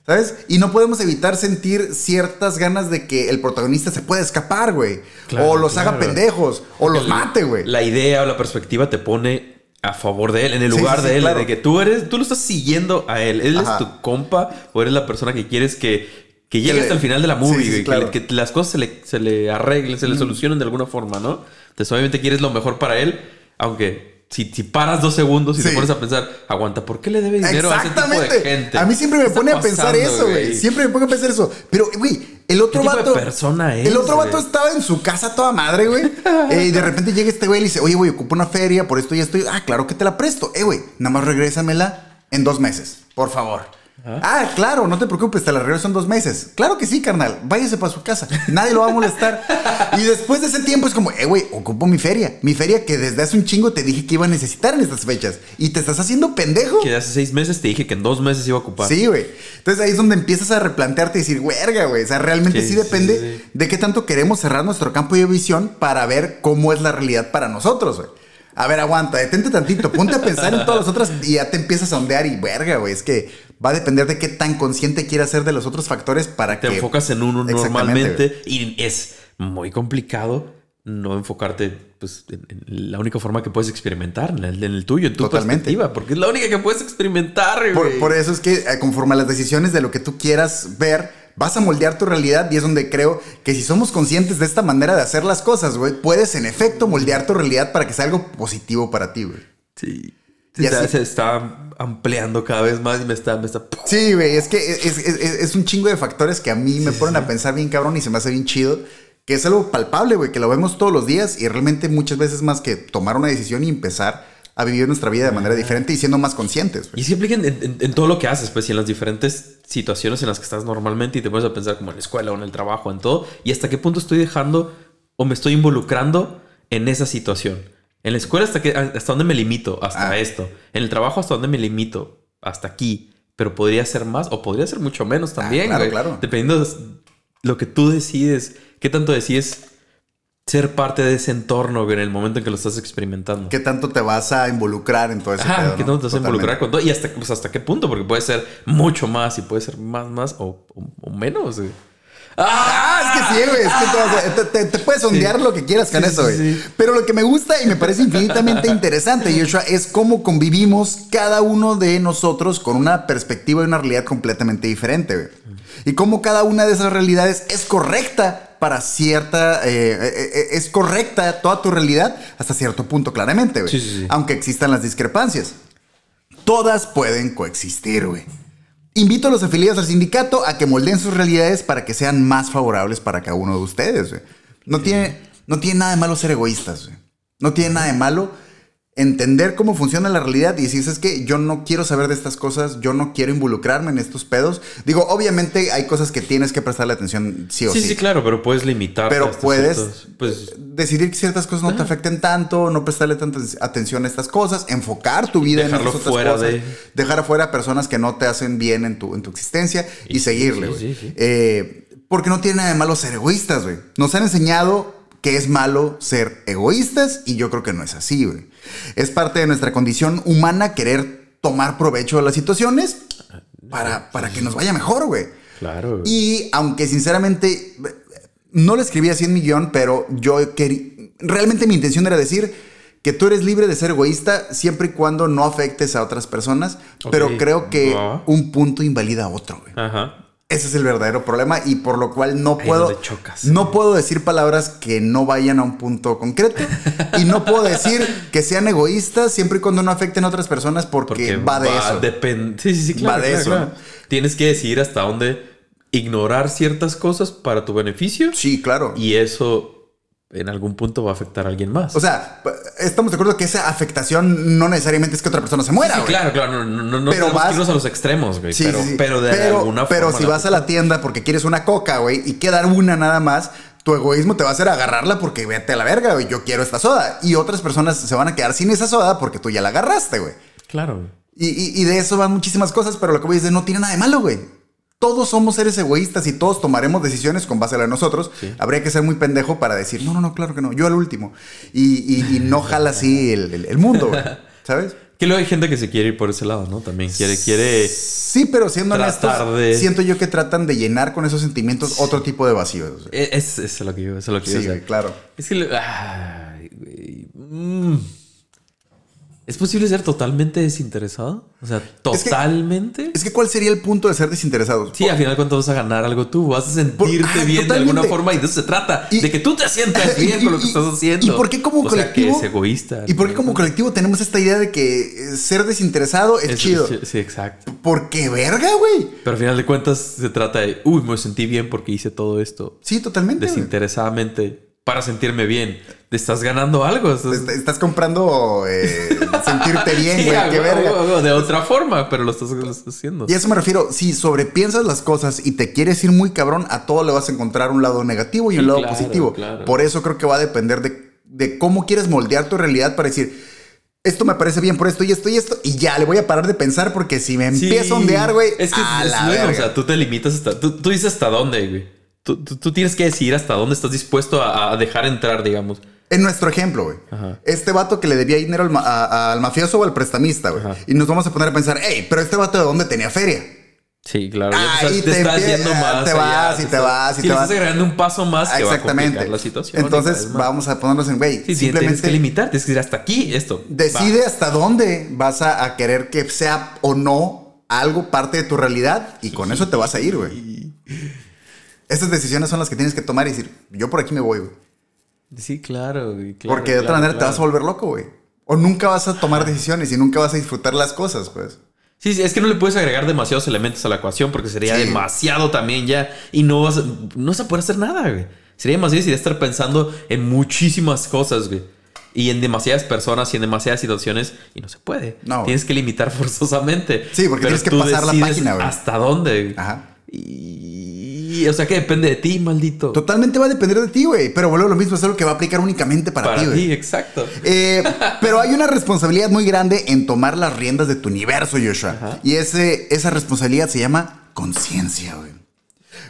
¿Sabes? Y no podemos evitar sentir ciertas ganas de que el protagonista se pueda escapar, güey. Claro, o los haga pendejos. O los mate, güey. La idea o la perspectiva te pone a favor de él, en el Sí, lugar sí, de él, claro. de que tú eres, tú lo estás siguiendo a él. Él Ajá. es tu compa o eres la persona que quieres que, que llegue le- hasta el final de la movie, Sí, que las cosas se le, se le arreglen, se le solucionen de alguna forma, ¿no? Entonces, obviamente quieres lo mejor para él, aunque si, si paras dos segundos y te Sí. pones a pensar, aguanta, ¿por qué le debe dinero a ese tipo de gente? A mí siempre me ¿Qué está pone a pensar eso, güey. Siempre me pone a pensar eso. Pero, güey, el otro ¿Qué tipo de vato. persona es, El otro vato estaba en su casa toda madre, güey. eh, y de repente llega este güey y le dice, oye, güey, ocupo una feria, por esto ya estoy. Ah, claro que te la presto. Eh, güey, nada más regrésamela en dos meses, por favor. Ah, claro, no te preocupes, te la regreso en dos meses. Claro que sí, carnal. Váyase para su casa. Nadie lo va a molestar. y después de ese tiempo es como, eh, güey, ocupo mi feria. Mi feria que desde hace un chingo te dije que iba a necesitar en estas fechas. Y te estás haciendo pendejo. Que hace seis meses te dije que en dos meses iba a ocupar. Sí, güey. Entonces ahí es donde empiezas a replantearte y decir, verga, güey. O sea, realmente sí, Sí, sí, depende sí, sí. de qué tanto queremos cerrar nuestro campo de visión para ver cómo es la realidad para nosotros, güey. A ver, aguanta, detente tantito, ponte a pensar en todas las otras y ya te empiezas a ondear y verga, güey. Es que va a depender de qué tan consciente quieras ser de los otros factores para te que. enfocas en uno normalmente y es muy complicado no enfocarte pues, en, en la única forma que puedes experimentar, en el, en el tuyo, en tu Totalmente. perspectiva, porque es la única que puedes experimentar, güey. Por, por eso es que eh, conforme a las decisiones de lo que tú quieras ver, vas a moldear tu realidad y es donde creo que si somos conscientes de esta manera de hacer las cosas, güey, puedes en efecto moldear tu realidad para que sea algo positivo para ti, güey. Sí. Y se, así- se está ampliando cada vez más y me está, me está. Sí, güey, es que es, es- es- un chingo de factores que a mí me ponen a pensar bien cabrón y se me hace bien chido. Que es algo palpable, güey, que lo vemos todos los días y realmente muchas veces más que tomar una decisión y empezar a vivir nuestra vida de manera diferente y siendo más conscientes. Y se aplica en, en- en todo lo que haces, pues, y en las diferentes situaciones en las que estás normalmente y te pones a pensar como en la escuela o en el trabajo, en todo, y hasta qué punto estoy dejando o me estoy involucrando en esa situación. En la escuela hasta, que, hasta dónde me limito, hasta Ah. esto. En el trabajo hasta dónde me limito, hasta aquí. Pero podría ser más o podría ser mucho menos también, claro, claro. Dependiendo de lo que tú decides, qué tanto decides ser parte de ese entorno en el momento en que lo estás experimentando. ¿Qué tanto te vas a involucrar en todo ese Ajá, pedo, ¿qué tanto te vas a involucrar con todo? Y hasta, pues, hasta qué punto, porque puede ser mucho más y puede ser más, más o, o- o menos. Ah, es que sí, güey. Es que te, puedes ondear lo que quieras con Sí, eso, güey. sí. Pero lo que me gusta y me parece infinitamente interesante, Joshua, es cómo convivimos cada uno de nosotros con una perspectiva y una realidad completamente diferente, güey. Y cómo cada una de esas realidades es correcta para cierta. eh, eh, eh, es correcta toda tu realidad hasta cierto punto, claramente, güey. Sí, sí, sí. Aunque existan las discrepancias. Todas pueden coexistir, güey. Invito a los afiliados al sindicato a que moldeen sus realidades para que sean más favorables para cada uno de ustedes. güey. No tiene, no tiene nada de malo ser egoístas. güey. No tiene nada de malo entender cómo funciona la realidad y decir, es que yo no quiero saber de estas cosas, yo no quiero involucrarme en estos pedos. Digo, obviamente hay cosas que tienes que prestarle atención sí o Sí, sí. sí, claro, pero puedes limitar. Pero puedes Pues decidir que ciertas cosas no te afecten tanto, no prestarle tanta atención a estas cosas, enfocar tu vida Dejarlo en estas otras fuera cosas, de- dejar afuera personas que no te hacen bien en tu, en tu existencia y, Y seguirle, sí, sí. Eh, porque no tiene nada de malo ser egoístas, güey. Nos han enseñado que es malo ser egoístas y yo creo que no es así, güey. Es parte de nuestra condición humana querer tomar provecho de las situaciones para, para que nos vaya mejor, güey. claro. güey. Y aunque sinceramente no lo escribí así en mi guion, pero yo quería. Realmente mi intención era decir que tú eres libre de ser egoísta siempre y cuando no afectes a otras personas. Pero Ok, creo que va. un punto invalida a otro, güey. Ajá. Ese es el verdadero problema y por lo cual no Ahí puedo. chocas. No puedo decir palabras que no vayan a un punto concreto y no puedo decir que sean egoístas siempre y cuando no afecten a otras personas porque, va de eso. depen- sí, sí, sí, claro. Va de claro, eso. Tienes que decidir hasta dónde ignorar ciertas cosas para tu beneficio. Sí, claro. Y eso en algún punto va a afectar a alguien más. O sea, estamos de acuerdo que esa afectación no necesariamente es que otra persona se muera, Sí, claro, claro. No, no, no Pero vas- irnos a los extremos, güey. Sí, pero, pero de pero, alguna pero forma. si vas a la tienda porque quieres una coca, güey, y quedar una nada más, tu egoísmo te va a hacer agarrarla porque vete a la verga, güey. Yo quiero esta soda. Y otras personas se van a quedar sin esa soda porque tú ya la agarraste, güey. Claro, güey. Y, y- y de eso van muchísimas cosas, pero lo que voy a decir no tiene nada de malo, güey. Todos somos seres egoístas y todos tomaremos decisiones con base a la de nosotros. Habría que ser muy pendejo para decir, no, no, no, claro que no, yo al último. Y, y- y no jala así el, el- el mundo, güey. ¿Sabes? Que luego hay gente que se quiere ir por ese lado, ¿no? También quiere, quiere. Sí, pero siendo honestos, de- siento yo que tratan de llenar con esos sentimientos otro tipo de vacíos. güey. Es, es, es lo que yo, eso es lo que yo Sí, claro. Es que. ay, güey. Mm. ¿Es posible ser totalmente desinteresado? O sea, totalmente. Es que, ¿cuál sería el punto de ser desinteresados? Sí, al final cuando vas a ganar algo tú, vas a sentirte ah, bien de alguna forma y de eso se trata, Y- de que tú te sientas Y- bien con lo que y- estás haciendo. ¿Y por qué como O sea, que colectivo? es egoísta. ¿Y por qué como colectivo tenemos esta idea de que eh, ser desinteresado es, Es- chido? Sí, sí, exacto. ¿Por qué verga, güey? Pero al final de cuentas se trata de, uy, me sentí bien porque hice todo esto Sí, totalmente. desinteresadamente para sentirme bien. Te estás ganando algo. estás- Est- Estás comprando eh, sentirte bien, Sí, güey. qué verga. de otra forma, pero lo estás, lo estás haciendo. Y a eso me refiero, si sobrepiensas las cosas y te quieres ir muy cabrón, a todo le vas a encontrar un lado negativo y un Sí, lado claro, positivo. claro. Por eso creo que va a depender de, de cómo quieres moldear tu realidad para decir, esto me parece bien por esto y esto y esto, y ya le voy a parar de pensar porque si me Sí. empiezo a ondear, güey, Es que a es la luego, o verga. sea, tú te limitas hasta. Tú, tú dices hasta dónde, güey. Tú, tú- tú tienes que decidir hasta dónde estás dispuesto a, a dejar entrar, digamos. En nuestro ejemplo, güey. Este vato que le debía dinero al, ma- a- al mafioso o al prestamista, güey. Y nos vamos a poner a pensar, hey, pero este vato de dónde tenía feria. Sí, claro. Ahí te, te yendo más. te allá, vas y te vas y sí, te vas. estás agregando un paso más que va a Exactamente. la situación. Entonces vamos a ponernos en, güey, Sí, sí, tienes simplemente que limitar, tienes que decir hasta aquí esto. decide hasta dónde vas a, a querer que sea o no algo parte de tu realidad y con eso te vas a ir, güey. Estas decisiones son las que tienes que tomar y decir, yo por aquí me voy, güey. Sí, claro, güey, claro, Porque de otra claro, manera te vas a volver loco, güey. O nunca vas a tomar decisiones y nunca vas a disfrutar las cosas, pues. Sí, sí, es que no le puedes agregar demasiados elementos a la ecuación porque sería Sí. demasiado también ya y no vas a, no vas a poder hacer nada, güey. Sería demasiado difícil estar pensando en muchísimas cosas, güey. Y en demasiadas personas y en demasiadas situaciones y no se puede. No. Tienes que limitar forzosamente. Sí, porque tienes que pasar la página, güey. ¿Hasta dónde? güey. Ajá. Y, o sea, que depende de ti, maldito. Totalmente va a depender de ti, güey. Pero vuelvo a lo mismo, es algo que va a aplicar únicamente para, Para ti, güey. exacto. Eh, pero hay una responsabilidad muy grande en tomar las riendas de tu universo, Joshua. Y ese, esa responsabilidad se llama conciencia, güey.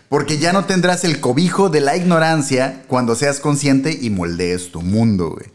Porque ya no tendrás el cobijo de la ignorancia cuando seas consciente y moldees tu mundo, güey.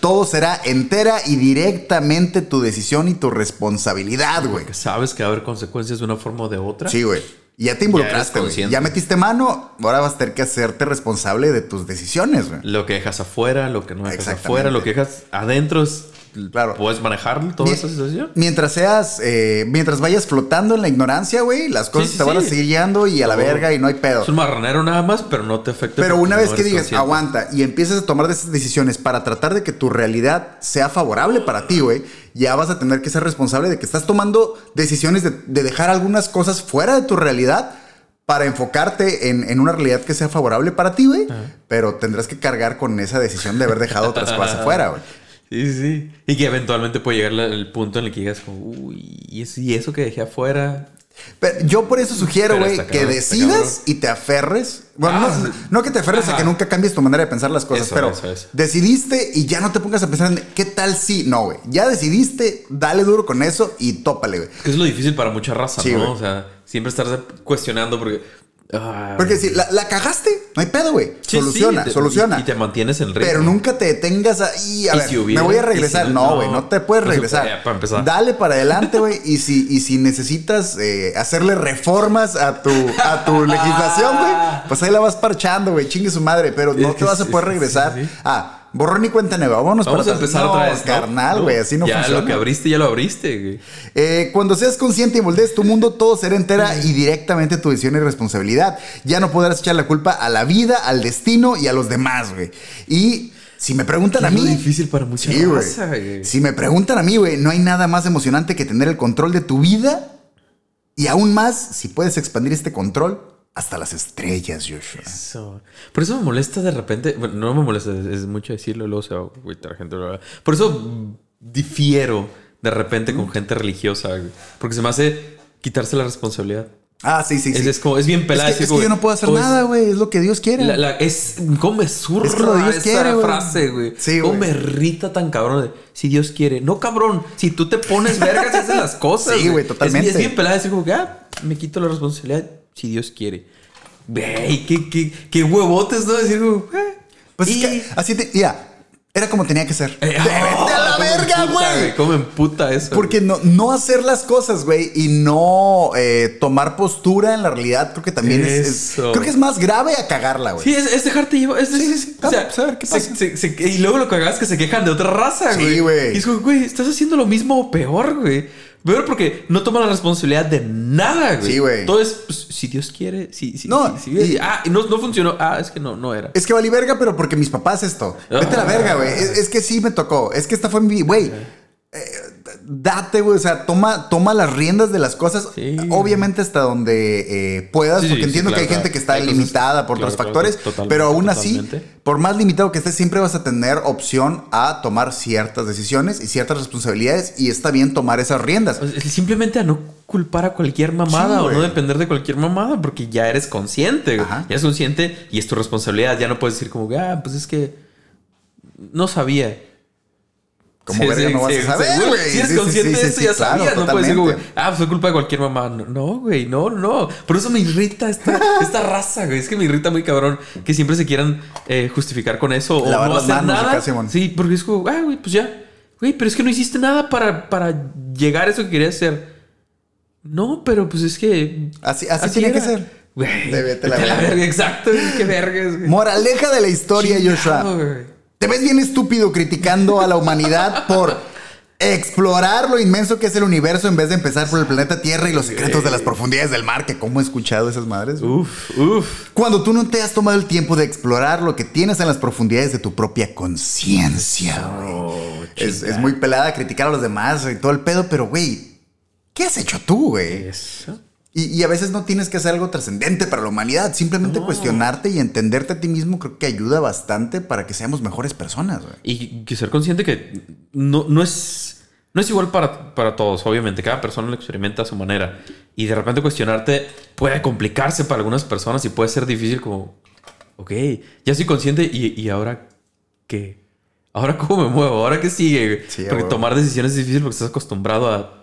Todo será entera y directamente tu decisión y tu responsabilidad, güey. Sabes que va a haber consecuencias de una forma o de otra. Sí, güey. Y ya te involucraste, consciente. Ya metiste mano, ahora vas a tener que hacerte responsable de tus decisiones, güey. Lo que dejas afuera, lo que no dejas afuera, lo que dejas adentro, es- Claro. puedes manejar toda esa situación. Mientras seas, eh, mientras vayas flotando en la ignorancia, güey, las cosas Sí, sí, te van a seguir guiando y a la verga y no hay pedo. Es un marranero nada más, pero no te afecta. Pero una no vez que digas, consciente. aguanta, y empiezas a tomar decisiones para tratar de que tu realidad sea favorable para ti, güey, ya vas a tener que ser responsable de que estás tomando decisiones de, de dejar algunas cosas fuera de tu realidad para enfocarte en, en una realidad que sea favorable para ti, güey. Pero tendrás que cargar con esa decisión de haber dejado otras cosas afuera, güey. Sí, sí. Y que eventualmente puede llegar el punto en el que digas, como, uy, ¿y eso, y eso que dejé afuera. Pero yo por eso sugiero, güey, que decidas y te aferres. Bueno, Ah, no, no que te aferres a ajá. que nunca cambies tu manera de pensar las cosas, Eso, pero eso, eso. decidiste y ya no te pongas a pensar en qué tal si. No, güey. Ya decidiste, dale duro con eso y tópale, güey. Que es lo difícil para mucha raza, Sí, ¿no? O sea, siempre estar cuestionando porque. Ah, Porque si la, la cagaste, no hay pedo, güey. sí, soluciona, sí, soluciona. Y te mantienes en ritmo. Pero nunca te detengas ahí. A Y ver, si hubiera- me voy a regresar. si- no, güey, no te puedes regresar. para empezar. Dale para adelante, güey. Y si, y si necesitas eh, hacerle reformas a tu, a tu legislación, güey, pues ahí la vas parchando, güey. Chingue su madre. Pero no te vas a poder regresar. sí. Ah, borrón y cuenta nueva. Vámonos Vamos a para atrás. empezar No, otra vez. ¿no? Carnal, No, güey, así no ya funciona. lo que abriste, ya lo abriste, güey. Eh, cuando seas consciente y moldees tu mundo, todo será entera y directamente tu decisión y responsabilidad. Ya no podrás echar la culpa a la vida, al destino y a los demás, güey. Y si me preguntan a Es mí. muy difícil para mucha Sí, güey. raza, güey. Si me preguntan a mí, güey, no hay nada más emocionante que tener el control de tu vida. Y aún más, si puedes expandir este control hasta las estrellas, Joshua. Eso. Por eso me molesta de repente. Bueno, no me molesta, es, es mucho decirlo, luego se va a gente. bla, bla. Por eso difiero de repente con gente religiosa, güey. Porque se me hace quitarse la responsabilidad. Ah, sí, sí, Es, sí. es como, es bien Es pelada. que, decir, es que yo no puedo hacer pues, nada, güey. Es lo que Dios quiere. La, la- es cómo me zurra Es que lo Dios esa quiere, frase, güey. Sí, cómo güey. me irrita tan cabrón de si Dios quiere. No, cabrón. Si tú te pones vergas y haces las cosas. Sí, güey, Es- totalmente. Es, bien pelada decir como que, ah, me quito la responsabilidad si Dios quiere. Güey, qué, qué, qué huevotes, ¿no? Decir eh. Pues Y- es que así te. Ya. Era como tenía que ser. Eh, ¡Vete a la verga, güey! ¿Cómo me emputa eso? Porque no, no hacer las cosas, güey, y no eh, tomar postura en la realidad, creo que también es. Creo que es más grave a cagarla, güey. Sí, es, es dejarte llevar. Es, Sí, sí, sí. O sea, a ver qué pasa. se- se- y luego lo que hagas es que se quejan de otra raza, Sí, güey. güey. Y es como, güey, estás haciendo lo mismo o peor, güey. Peor porque no toman la responsabilidad de nada, güey. Sí, güey. Todo es, pues, si Dios quiere, si, si, No, si- si- y- ah, y no, no funcionó. Ah, es que no, no era. Es que valí verga, pero porque mis papás esto. Vete a la verga, güey. Es, es que sí me tocó. Es que esta fue mi. Güey. eh, date, güey. O sea, toma, toma las riendas de las cosas. Sí. Obviamente hasta donde eh, puedas, Sí, porque sí, entiendo que hay gente que está limitada por claro, otros factores. pero aún así, por más limitado que estés, siempre vas a tener opción a tomar ciertas decisiones y ciertas responsabilidades. Y está bien tomar esas riendas. Simplemente a no culpar a cualquier mamada Sí, o no depender de cualquier mamada porque ya eres consciente, güey. Ya eres consciente y es tu responsabilidad. Ya no puedes decir como, ah, pues es que no sabía. Como verga no vas a saber, güey. Si eres Sí, sí, consciente sí, de sí, eso, sí, ya claro, sabías. No puedes decir, totalmente. ah, fue culpa de cualquier mamá. No, No, güey, no, no. Por eso me irrita esta, esta raza, güey. Es que me irrita muy cabrón que siempre se quieran eh, justificar con eso o Lavar no las hacer manos nada. Sí, porque es como, ah, güey, pues ya. Güey, pero es que no hiciste nada para, para llegar a eso que querías hacer. No, pero pues es que. Así- así tenía que era. ser. Güey. La verga. exacto. güey, Qué vergas, güey. Moraleja de la historia, Chingado, Joshua. güey. Te ves bien estúpido criticando a la humanidad por explorar lo inmenso que es el universo en vez de empezar por el planeta Tierra y los secretos de las profundidades del mar, que cómo he escuchado esas madres. Uf, uf. Cuando tú no te has tomado el tiempo de explorar lo que tienes en las profundidades de tu propia conciencia. Oh, es, es muy pelada criticar a los demás y todo el pedo, pero güey, ¿qué has hecho tú, güey? Eso. Y, y a veces no tienes que hacer algo trascendente para la humanidad. Simplemente No. cuestionarte y entenderte a ti mismo creo que ayuda bastante para que seamos mejores personas. Y que ser consciente que no, no es. No es igual para, para todos, obviamente. Cada persona lo experimenta a su manera. Y de repente cuestionarte puede complicarse para algunas personas y puede ser difícil como... Ok, ya soy consciente y, y ahora qué? ¿Ahora cómo me muevo? ¿Ahora qué sigue? Sí, porque tomar decisiones es difícil porque estás acostumbrado a,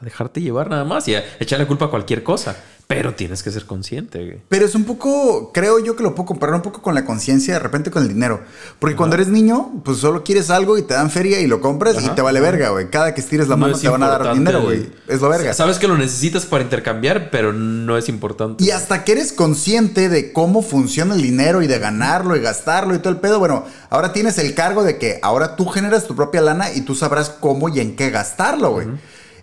a dejarte llevar nada más y a echarle culpa a cualquier cosa. Pero tienes que ser consciente. güey. Pero es un poco, creo yo que lo puedo comparar un poco con la conciencia, de repente con el dinero. Porque cuando eres niño, pues solo quieres algo y te dan feria y lo compras y te vale verga, güey. Cada que estires la No mano te van a dar dinero, güey. Es lo verga. Sabes que lo necesitas para intercambiar, pero no es importante. Y hasta que eres consciente de cómo funciona el dinero y de ganarlo y gastarlo y todo el pedo, bueno, ahora tienes el cargo de que ahora tú generas tu propia lana y tú sabrás cómo y en qué gastarlo, güey.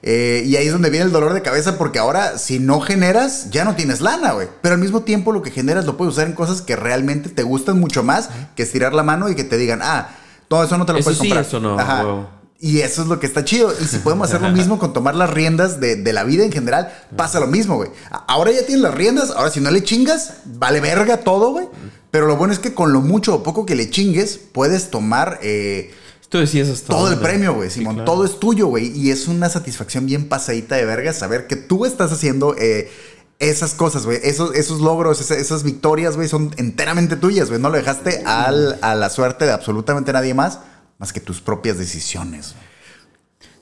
Eh, y ahí es donde viene el dolor de cabeza porque ahora si no generas ya no tienes lana, güey. Pero al mismo tiempo lo que generas lo puedes usar en cosas que realmente te gustan mucho más que estirar la mano y que te digan, ah, todo eso no te lo Eso puedes sí, comprar. eso no, Ajá. Y eso es lo que está chido. Y si podemos hacer lo mismo con tomar las riendas de, de la vida en general, pasa lo mismo, güey. Ahora ya tienes las riendas, ahora si no le chingas, vale verga todo, güey. Pero lo bueno es que con lo mucho o poco que le chingues, puedes tomar eh, Tú decías hasta todo el premio, güey, Sí, Simón. claro. Todo es tuyo, güey. Y es una satisfacción bien pasadita de verga saber que tú estás haciendo eh, esas cosas, güey. Esos, esos logros, esa- esas, victorias, güey, son enteramente tuyas, güey. No lo dejaste al- a la suerte de absolutamente nadie más, más que tus propias decisiones. güey.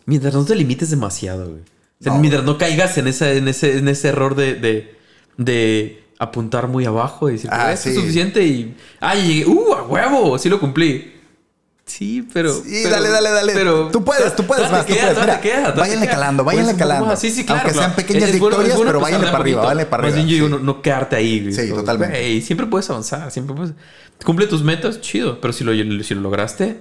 Mientras no te limites demasiado, güey. O sea, No. mientras no caigas en ese, en ese, en ese error de, de, de apuntar muy abajo y decir, Ah, sí. es suficiente y. ¡Ah, llegué! ¡Uh, a huevo! Sí lo cumplí. Sí, pero. Sí, pero- dale, dale, dale. Pero, tú puedes, tú puedes, más, tú queda, puedes. Mira, queda, date váyanle queda. calando, váyanle poco calando. más. Sí, sí, claro. Aunque sean pequeñas Es- victorias, es bueno pero váyanle para arriba, bonito. váyanle para Más arriba, bien yo digo, sí. no, no quedarte ahí, güey. Sí, Como, totalmente. güey, siempre puedes avanzar, siempre puedes. Cumple tus metas, chido. Pero si lo, si lo lograste,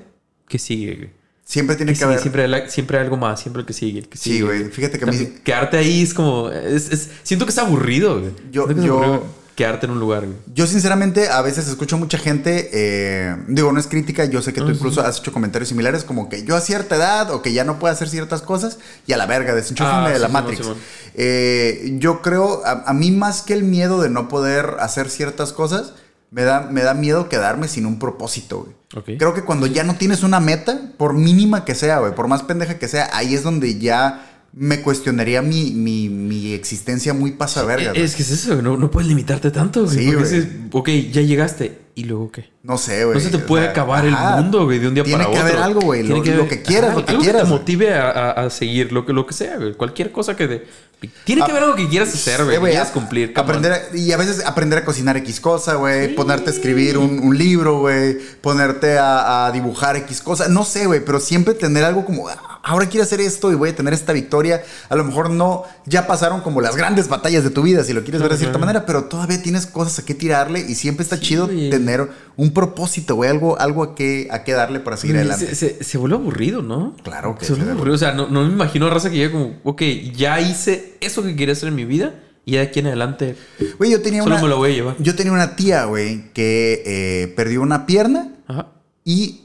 ¿qué sigue, güey? Siempre tiene Que que haber. siempre, siempre hay algo más, siempre el que sigue, el que Sí, sigue. güey. Fíjate que a mí. Quedarte ahí es como. es- es- siento que es aburrido, güey. Yo- yo- quedarte en un lugar, güey. Yo sinceramente a veces escucho mucha gente, eh, digo, no es crítica, yo sé que tú incluso has hecho comentarios similares como que yo a cierta edad o que ya no puedo hacer ciertas cosas y a la verga, desenchúfenme Ah, de la sí, Matrix. Eh, yo creo, a, a mí más que el miedo de no poder hacer ciertas cosas, me da, me da miedo quedarme sin un propósito, güey. Creo que cuando ya no tienes una meta, por mínima que sea, güey, por más pendeja que sea, ahí es donde ya me cuestionaría mi, mi, mi existencia muy pasaverga. Es que es eso, güey. No, no puedes limitarte tanto, güey. Sí, porque güey. dices, ok, ya llegaste. ¿Y luego qué? No sé, güey. No se te o puede sea, acabar ajá. el mundo, güey, de un día Tiene para que otro. haber algo, güey, Tiene lo- que lo que quieras, ajá, lo que algo quieras, te güey. motive a, a- a seguir lo que, lo que sea, güey. Cualquier cosa que te... Tiene que haber algo que quieras hacer, güey. Eh, que quieras cumplir. aprender y a veces aprender a cocinar X cosa, güey. Ponerte a escribir un, un libro, güey. Ponerte a, a dibujar X cosa. No sé, güey, pero siempre tener algo como, "Ah, ahora quiero hacer esto y voy a tener esta victoria. A lo mejor no, ya pasaron como las grandes batallas de tu vida, si lo quieres ver de cierta manera, pero todavía tienes cosas a qué tirarle y siempre está Sí, chido güey. tener un propósito, güey. Algo, algo a, qué, a qué darle para seguir adelante. Se, se, se vuelve aburrido, ¿no? Claro que se vuelve aburrido. O sea, no, no me imagino a raza que llegue como, ok, ya hice eso que quería hacer en mi vida y de aquí en adelante Güey, yo tenía solo una... me lo voy a llevar. Yo tenía una tía, güey, que eh, perdió una pierna Ajá. y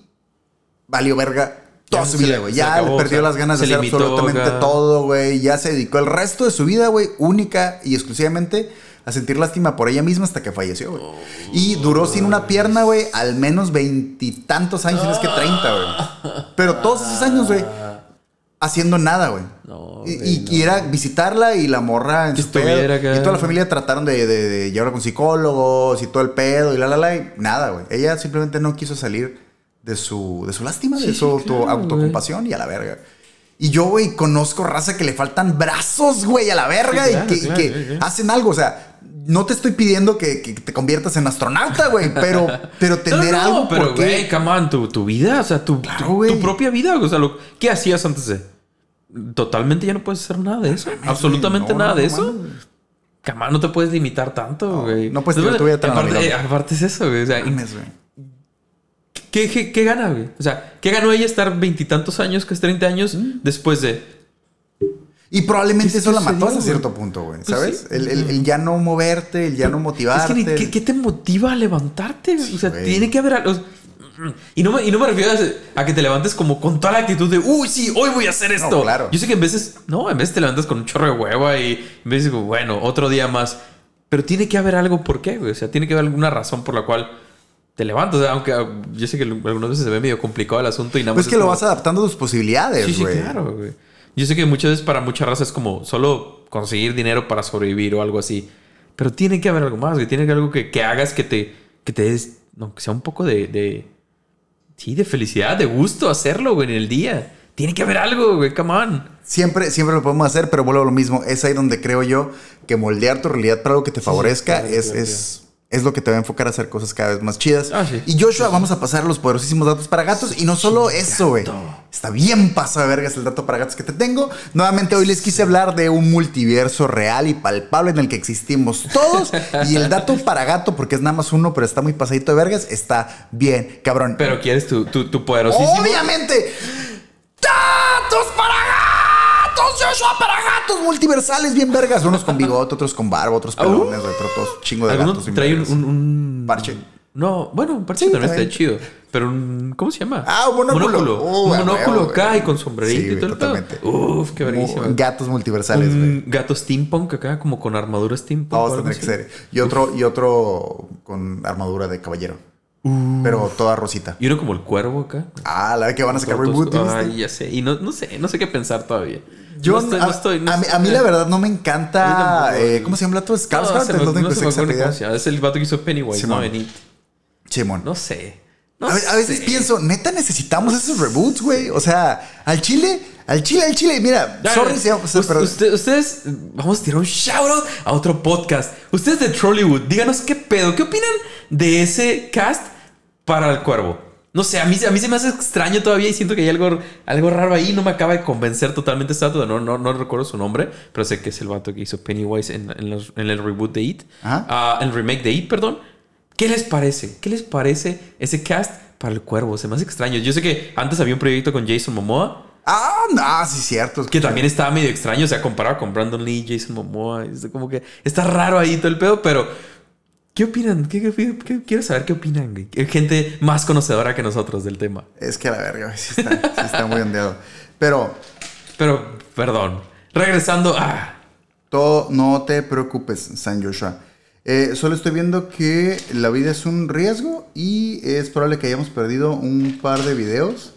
valió verga toda su vida, güey. Ya acabó, le perdió o sea, las ganas de hacer limitó absolutamente acá. todo, güey. Ya se dedicó el resto de su vida, güey, única y exclusivamente a sentir lástima por ella misma hasta que falleció, güey. Y duró sin una pierna, güey, al menos veintitantos años, no es que treinta, güey. Pero todos esos años, güey, haciendo nada, güey. No, Y, y- no. y era visitarla y la morra en Que su pedo. Y toda la familia trataron de, de, de llevarla con psicólogos y todo el pedo y la la la y nada, güey. Ella simplemente no quiso salir de su, de su lástima, de su claro, autocompasión y a la verga. Y yo, güey, conozco raza que le faltan brazos, güey, a la verga Sí, y claro, que, y hacen algo. O sea, no te estoy pidiendo que, que te conviertas en astronauta, güey, pero, pero tener No, no, algo pero por qué- güey, come on, tu, tu vida, o sea, tu, tu- propia vida, o sea, lo, ¿qué hacías antes de? Totalmente ya no puedes hacer nada de eso. Absolutamente No, nada no, de no eso. Cama, no te puedes limitar tanto, güey. no puedes tirar tu vida tan aparte, aparte es eso, güey. O sea, Mames, güey. ¿Qué, qué, qué gana, güey? O sea, ¿qué ganó ella estar veintitantos años, que es 30 años, Mm. después de... Y probablemente ¿Qué eso la mató hasta cierto punto, güey. Pues ¿Sabes? sí. El, el- el ya no moverte, el ya no Es motivarte. que, ¿qué, qué te motiva a levantarte? o sea, güey. tiene que haber algo... mm". Y no me, y no me refiero a, a que te levantes como con toda la actitud de, uy, sí, hoy voy a hacer esto. claro. Yo sé que en veces, no, en veces te levantas con un chorro de hueva y en veces, digo, bueno, otro día más. Pero tiene que haber algo por qué, güey. O sea, tiene que haber alguna razón por la cual te levantas. O sea, aunque yo sé que algunas veces se ve medio complicado el asunto y nada Pues más. es que lo vas adaptando a tus posibilidades, Sí, sí, güey. claro, güey. Yo sé que muchas veces para mucha raza es como solo conseguir dinero para sobrevivir o algo así. Pero tiene que haber algo más, güey. Tiene que haber algo que, que hagas que te, que te des, no, que sea un poco de, de, sí, de felicidad, de gusto hacerlo, güey, en el día. Tiene que haber algo, güey, come on. Siempre, siempre lo podemos hacer, pero vuelvo a lo mismo. Es ahí donde creo yo que moldear tu realidad para algo que te favorezca claro, es, claro, es, es lo que te va a enfocar a hacer cosas cada vez más chidas. Ah, sí. Y Joshua, vamos a pasar los poderosísimos datos para gatos. Y no solo eso, güey. Está bien pasado de vergas el dato para gatos que te tengo. Nuevamente hoy les quise hablar de un multiverso real y palpable en el que existimos todos. y el dato para gato, porque es nada más uno, pero está muy pasadito de vergas, está bien, cabrón. Pero quieres tu, tu, tu poderosísimo. Obviamente. ¡Datos para Joshua para gatos multiversales bien vergas. Unos con bigote, otros con barba, otros pelones, güey, pero todos chingo de gatos. trae un, un, un- Parche. No, bueno, un parche Sí, también está chido. Pero un. ¿Cómo se llama? Ah, un monóculo. Uh, un monóculo acá y con sombrerito Sí, y todo el totalmente. Uf, qué vergüenza. Gatos multiversales, güey. Gato steampunk acá, como con armadura steampunk. Todos tendrían que ser. Y otro, y otro con armadura de caballero. Pero toda rosita. Y uno como el cuervo acá. Ah, la vez que van a sacar reboot. Ay, ya sé. Y no, no sé, no sé qué pensar todavía. Yo no estoy, a, no estoy. no a mí, estoy- a mí la verdad no me encanta. eh. ¿Cómo se llama el Skarsgård. es me- sé se el vato que hizo Pennywise, Simón. ¿no? En It. Simón. No sé. No a, ve- a veces pienso, neta necesitamos esos reboots, güey. O sea, al chile, al chile, al chile. Mira, Ya, sorry pero- usted- ustedes, vamos a tirar un shout out a otro podcast. Ustedes de Trollywood, díganos qué pedo, qué opinan de ese cast para el cuervo. No sé, a mí, a mí se me hace extraño todavía y siento que hay algo, algo raro ahí. No me acaba de convencer totalmente este dato. No, no, no recuerdo su nombre, pero sé que es el vato que hizo Pennywise en, en los- en el reboot de It. Ah, en el remake de It, perdón. ¿Qué les parece? ¿Qué les parece ese cast para el cuervo? Se me hace extraño. Yo sé que antes había un proyecto con Jason Momoa. Ah, no, sí, cierto. Que también estaba medio extraño, o sea, comparado con Brandon Lee, Jason Momoa, es como que está raro ahí todo el pedo, pero ¿qué opinan? ¿Qué, qué- qué- quiero saber qué opinan, güey. Gente más conocedora que nosotros del tema. Es que la verga, güey, sí está, sí está muy ondeado. Pero Pero, perdón. Regresando a... todo, no te preocupes, San Joshua. Eh, solo estoy viendo que la vida es un riesgo y es probable que hayamos perdido un par de videos.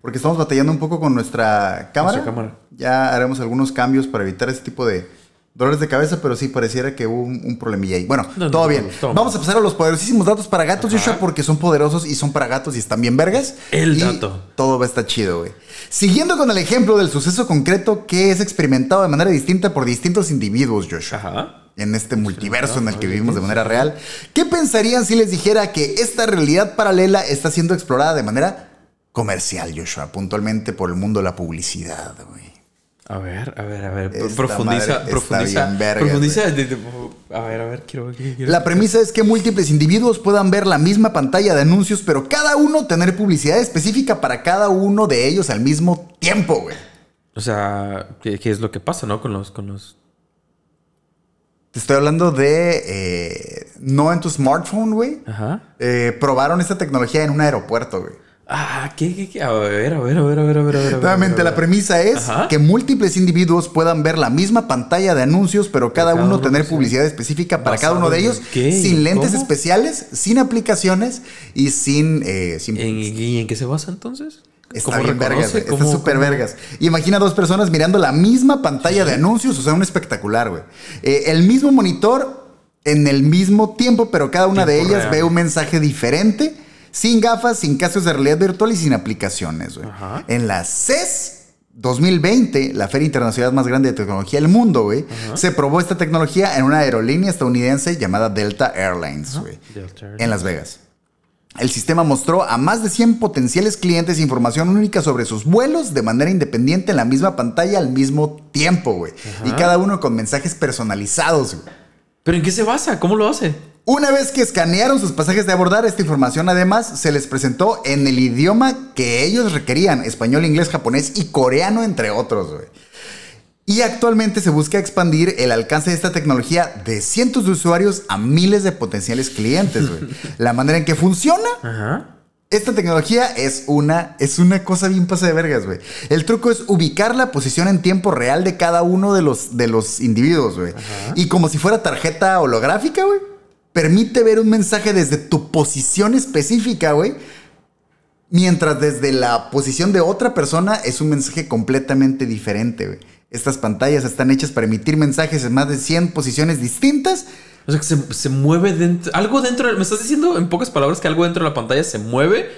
Porque estamos batallando un poco con nuestra cámara. Nuestra cámara. Ya haremos algunos cambios para evitar ese tipo de dolores de cabeza, pero sí pareciera que hubo un, un problemilla ahí. Bueno, No, no, todo no, bien. Vamos a pasar a los poderosísimos datos para gatos, Ajá. Joshua, porque son poderosos y son para gatos y están bien vergas. El Y dato. Todo va a estar chido, güey. Siguiendo con el ejemplo del suceso concreto que es experimentado de manera distinta por distintos individuos, Joshua Ajá. en este multiverso en el que vivimos de manera real. ¿Qué pensarían si les dijera que esta realidad paralela está siendo explorada de manera comercial, Joshua? Puntualmente por el mundo de la publicidad, güey. A ver, a ver, a ver. Esta profundiza, profundiza. profundiza. a ver, a ver, quiero... quiero- La premisa es que múltiples individuos puedan ver la misma pantalla de anuncios, pero cada uno tener publicidad específica para cada uno de ellos al mismo tiempo, güey. O sea, ¿qué, qué es lo que pasa, no? Con los... Con los... Te estoy hablando de eh, no en tu smartphone, güey. Ajá. Eh, probaron esta tecnología en un aeropuerto, güey. Ah, ¿qué, qué, qué? A ver, a ver, a ver, a ver, a ver, a ver. a ver, Nuevamente, la premisa es Ajá. que múltiples individuos puedan ver la misma pantalla de anuncios, pero cada, cada uno tener publicidad específica para cada ¿Basado uno de ellos, qué? sin lentes ¿Cómo? especiales, sin aplicaciones y sin... eh, sin- ¿En, ¿Y en qué se basa entonces? Está ¿Cómo bien vergas. Está ¿Cómo- súper vergas. Imagina dos personas mirando la misma pantalla de anuncios, o sea, un espectacular, güey. Eh, el mismo monitor en el mismo tiempo, pero cada una de ellas real. ve un mensaje diferente, sin gafas, sin cascos de realidad virtual y sin aplicaciones, güey. En la CES 2020, la feria internacional más grande de tecnología del mundo, güey, se probó esta tecnología en una aerolínea estadounidense llamada Delta Airlines, güey, en Las Vegas. El sistema mostró a más de 100 potenciales clientes información única sobre sus vuelos de manera independiente en la misma pantalla al mismo tiempo, güey. Y cada uno con mensajes personalizados, güey. ¿Pero en qué se basa? ¿Cómo lo hace? Una vez que escanearon sus pasajes de abordar, esta información además se les presentó en el idioma que ellos requerían, español, inglés, japonés y coreano, entre otros. Y actualmente se busca expandir el alcance de esta tecnología de cientos de usuarios a miles de potenciales clientes. La manera en que funciona Ajá. Esta tecnología es una, es una cosa bien pasa de vergas, güey. El truco es ubicar la posición en tiempo real de cada uno de los, de los individuos, güey. Y como si fuera tarjeta holográfica, güey. Permite ver un mensaje desde tu posición específica, güey. Mientras desde la posición de otra persona es un mensaje completamente diferente, güey. Estas pantallas están hechas para emitir mensajes en más de 100 posiciones distintas O sea, que se, se mueve dentro. Algo dentro. de- Me estás diciendo en pocas palabras que algo dentro de la pantalla se mueve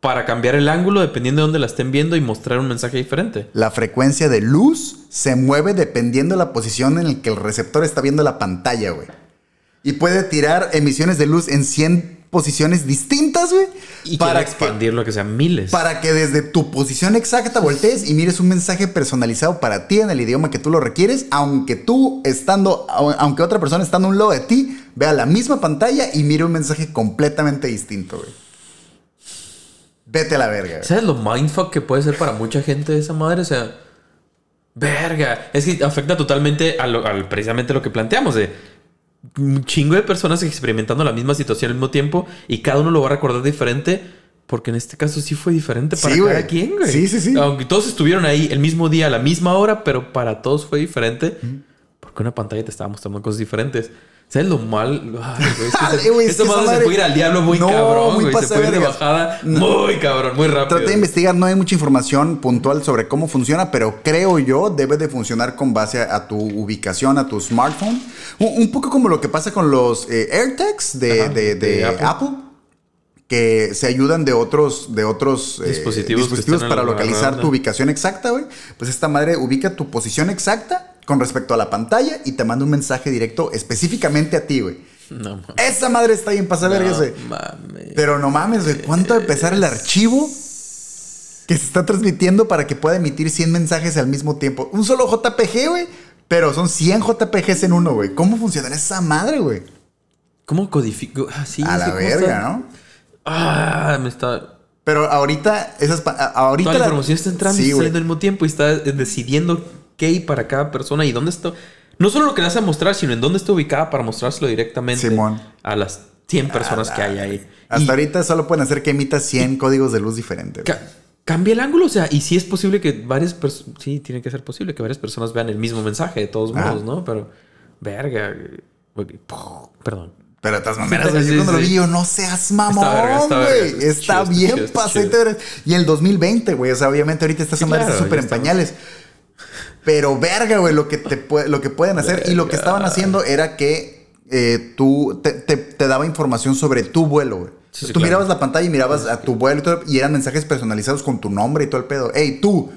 para cambiar el ángulo dependiendo de dónde la estén viendo y mostrar un mensaje diferente. La frecuencia de luz se mueve dependiendo de la posición en la que el receptor está viendo la pantalla, güey. Y puede tirar emisiones de luz en 100 posiciones distintas, güey. Y para para que, expandirlo a que sean miles. para que desde tu posición exacta voltees y mires un mensaje personalizado para ti en el idioma que tú lo requieres, aunque tú estando, au- aunque otra persona estando a un lado de ti, vea la misma pantalla y mire un mensaje completamente distinto, güey. Vete a la verga, güey. ¿Sabes lo mindfuck que puede ser para mucha gente esa madre? O sea, verga. Es que afecta totalmente a lo- al precisamente lo que planteamos de un chingo de personas experimentando la misma situación al mismo tiempo y cada uno lo va a recordar diferente. Porque en este caso sí fue diferente para Sí, cada quien, güey. Sí, sí, sí. Aunque todos estuvieron ahí el mismo día, a la misma hora, pero para todos fue diferente. Porque una pantalla te estaba mostrando cosas diferentes. ¿Sabes lo mal? Ay, güey, es que güey, es madre se puede ir al diablo muy No, cabrón, muy güey. Se pasa puede ir de bajada muy cabrón, muy rápido. Traté de investigar, no hay mucha información puntual sobre cómo funciona, pero creo yo debe de funcionar con base a, a tu ubicación, a tu smartphone. Un, un poco como lo que pasa con los eh, AirTags de, Ajá, de- de de Apple. Apple. Que se ayudan de otros, de otros eh, Dispositivos dispositivos para localizar tu ubicación exacta, güey. Pues esta madre ubica tu posición exacta con respecto a la pantalla y te manda un mensaje directo específicamente a ti, güey. No mames. Esa madre está bien pasada, vergas, güey. No mames. Pero no mames, güey. ¿Cuánto de pesar el archivo que se está transmitiendo para que pueda emitir 100 mensajes al mismo tiempo? Un solo JPG, güey. Pero son 100 JPGs en uno, güey. ¿Cómo funciona esa madre, güey? ¿Cómo codifico? Ah, sí, A sí, la ¿cómo verga, está? ¿no? Ah, me está. Pero ahorita, esas. Ahorita. Toda la información está entrando y Sí, saliendo al mismo tiempo y está decidiendo qué hay para cada persona y dónde está. No solo lo que le vas a mostrar, sino en dónde está ubicada para mostrárselo directamente Simón. a las 100 personas que hay ahí. Hasta Y ahorita solo pueden hacer que emita 100 códigos de luz diferentes. ca- cambia el ángulo, o sea, y sí es posible que varias personas. Sí, tiene que ser posible que varias personas vean el mismo mensaje, de todos Ajá. modos, ¿no? Pero, verga. Perdón. Pero de todas maneras, Sí, güey, yo sí, cuando lo sí. vi, yo no seas mamón, güey. Está, Está está bien verga. Y el 2020, güey. O sea, obviamente ahorita estas madres claro, están súper en pañales. Pero verga, güey, lo que, te lo que pueden hacer. Y lo que estaban haciendo era que eh, tú te, te- te daba información sobre tu vuelo, güey. Sí, sí, tú claro. mirabas la pantalla y mirabas a tu vuelo y todo, y eran mensajes personalizados con tu nombre y todo el pedo. Hey, tú,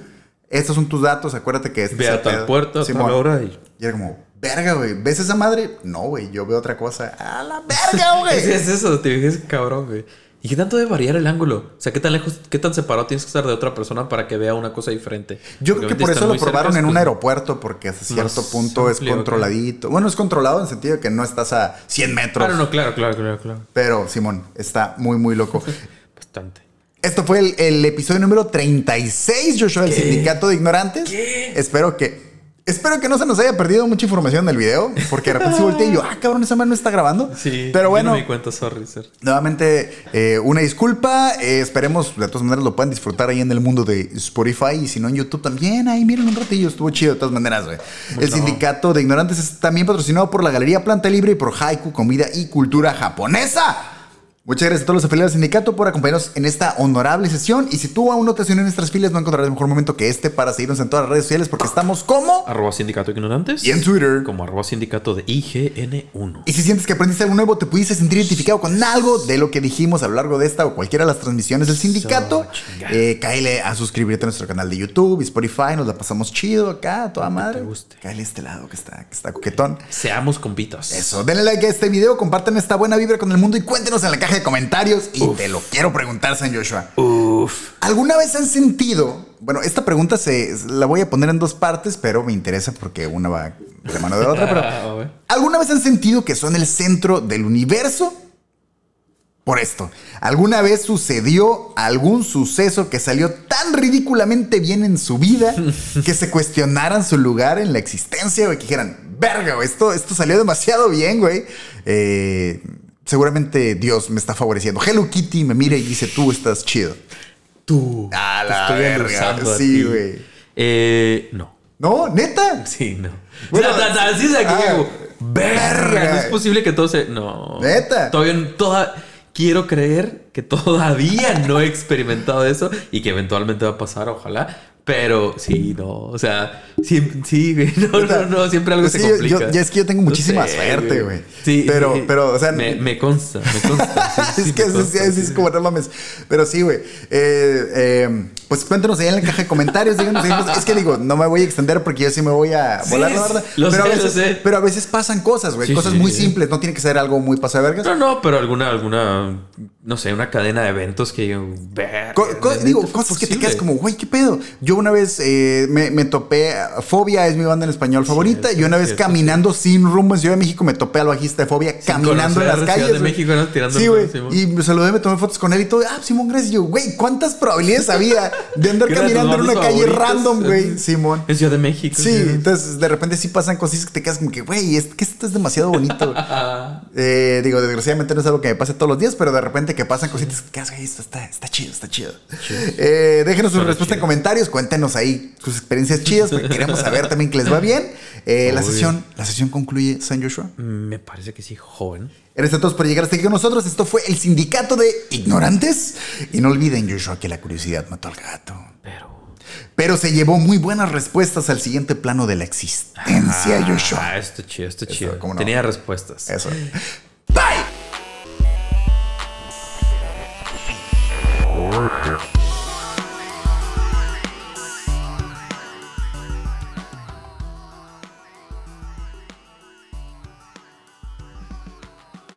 estos son tus datos, acuérdate que este Ve es el a tal pedo". puerta, a tal hora y. Y era como, verga, güey, ¿ves esa madre? No, güey, yo veo otra cosa. ¡A la verga, güey! Es, es eso, te dije, es cabrón, güey. ¿Y qué tanto debe variar el ángulo? O sea, ¿qué tan lejos, qué tan separado tienes que estar de otra persona para que vea una cosa diferente? Yo creo que por eso lo cerca, probaron en un pues, aeropuerto, porque hasta cierto punto es controladito. Bueno, es controlado en el sentido de que no estás a 100 metros. Claro, no, claro, claro, claro, claro. Pero, Simón, está muy, muy loco. Bastante. Esto fue el, el episodio número 36, Joshua, del Sindicato de Ignorantes. Espero que. Espero que no se nos haya perdido mucha información del video, porque de repente sí volteé y yo, ah, cabrón, esa mano no está grabando. Sí, pero bueno, no me di cuenta, sorry, sir. Nuevamente, eh, una disculpa. eh, esperemos, de todas maneras, lo puedan disfrutar ahí en el mundo de Spotify. Y si no, en YouTube también. Ahí miren un ratillo. Estuvo chido de todas maneras, güey. El no. sindicato de ignorantes es también patrocinado por la Galería Planta Libre y por Haiku Comida y Cultura Japonesa. Muchas gracias a todos los afiliados del sindicato por acompañarnos en esta honorable sesión. Y si tú aún no te has unido en nuestras filas, no encontrarás mejor momento que este para seguirnos en todas las redes sociales porque estamos como. Arroba sindicato ignorantes. Y en Twitter. Como arroba sindicato de IGN1. Y si sientes que aprendiste algo nuevo, te pudiste sentir identificado con algo de lo que dijimos a lo largo de esta o cualquiera de las transmisiones del sindicato, So, eh, cáele a suscribirte a nuestro canal de YouTube y Spotify. Nos la pasamos chido acá, a toda madre. guste. Cáele a este lado que está, que está coquetón. Seamos compitas. Eso, denle like a este video, compartan esta buena vibra con el mundo y cuéntenos en la caja de comentarios. Y te lo quiero preguntar, San Joshua. Uf. ¿Alguna vez han sentido? Bueno, esta pregunta se la voy a poner en dos partes, pero me interesa porque una va de mano de la otra. Pero Ah. ¿Alguna vez han sentido que son el centro del universo? Por esto, ¿alguna vez sucedió algún suceso que salió tan ridículamente bien en su vida que se cuestionaran su lugar en la existencia, güey? Que dijeran, verga, esto, esto salió demasiado bien, güey. Eh, seguramente Dios me está favoreciendo. Hello Kitty me mira y dice, tú estás chido. Tú. A te la estoy verga, sí, güey. Eh, no. ¿No? ¿Neta? Sí, no. Bueno, o sea, así es aquí ah, verga. no es posible que todo se... No. ¿Neta? Todavía, toda, quiero creer que todavía no he experimentado eso y que eventualmente va a pasar, ojalá. Pero sí, no, o sea, sí, sí, güey, no, no, no, siempre algo Sí, se yo- complica. yo- ya es que yo tengo muchísima sé, suerte, güey. Sí, Pero- sí. pero, o sea, Me, me consta, me consta. sí, es que consta, es sí. como no mames. Pero sí, güey. Eh, eh, pues cuéntenos ahí en la caja de comentarios. Díganos pues, es que digo, no me voy a extender porque yo sí me voy a volar la verdad. lo pero, sé, a lo veces, sé. pero a veces pasan cosas, güey. Cosas muy simples. No tiene que ser algo muy pasado de vergas. No, no, pero alguna, alguna, no sé, una cadena de eventos que yo, verga, Co- co- ¿neta digo, cosas que te quedas como, güey, ¿qué pedo? Yo una vez eh, me, me topé, Fobia es mi banda en español favorita, Cierto, y una vez caminando sin rumbo en Ciudad de México me topé al bajista de Fobia caminando en las calles. de. México, ¿no? Tirando sí, güey. Y me saludé, me tomé fotos con él y todo. Ah, Simón, gracias. Yo, güey, ¿cuántas probabilidades había de andar caminando en una calle random, güey? Simón. En Ciudad de México. Sí, entonces de repente sí pasan cosas que te quedas como que, güey, es que esto es demasiado bonito. Eh, digo, desgraciadamente no es algo que me pase todos los días, pero de repente que pasan cositas que güey, esto está, está chido, está chido. Eh, déjenos su respuesta en comentarios, cuéntenos ahí sus experiencias chidas, porque queremos saber también que les va bien. Eh, la sesión, la sesión concluye San Joshua. Me parece que sí, joven. Gracias a todos por llegar hasta aquí con nosotros. Esto fue el sindicato de ignorantes. Y no olviden, Joshua, que la curiosidad mató al gato. Pero. Pero se llevó muy buenas respuestas al siguiente plano de la existencia, Joshua. Ah, esto chido, esto chido. Tenía respuestas. Eso.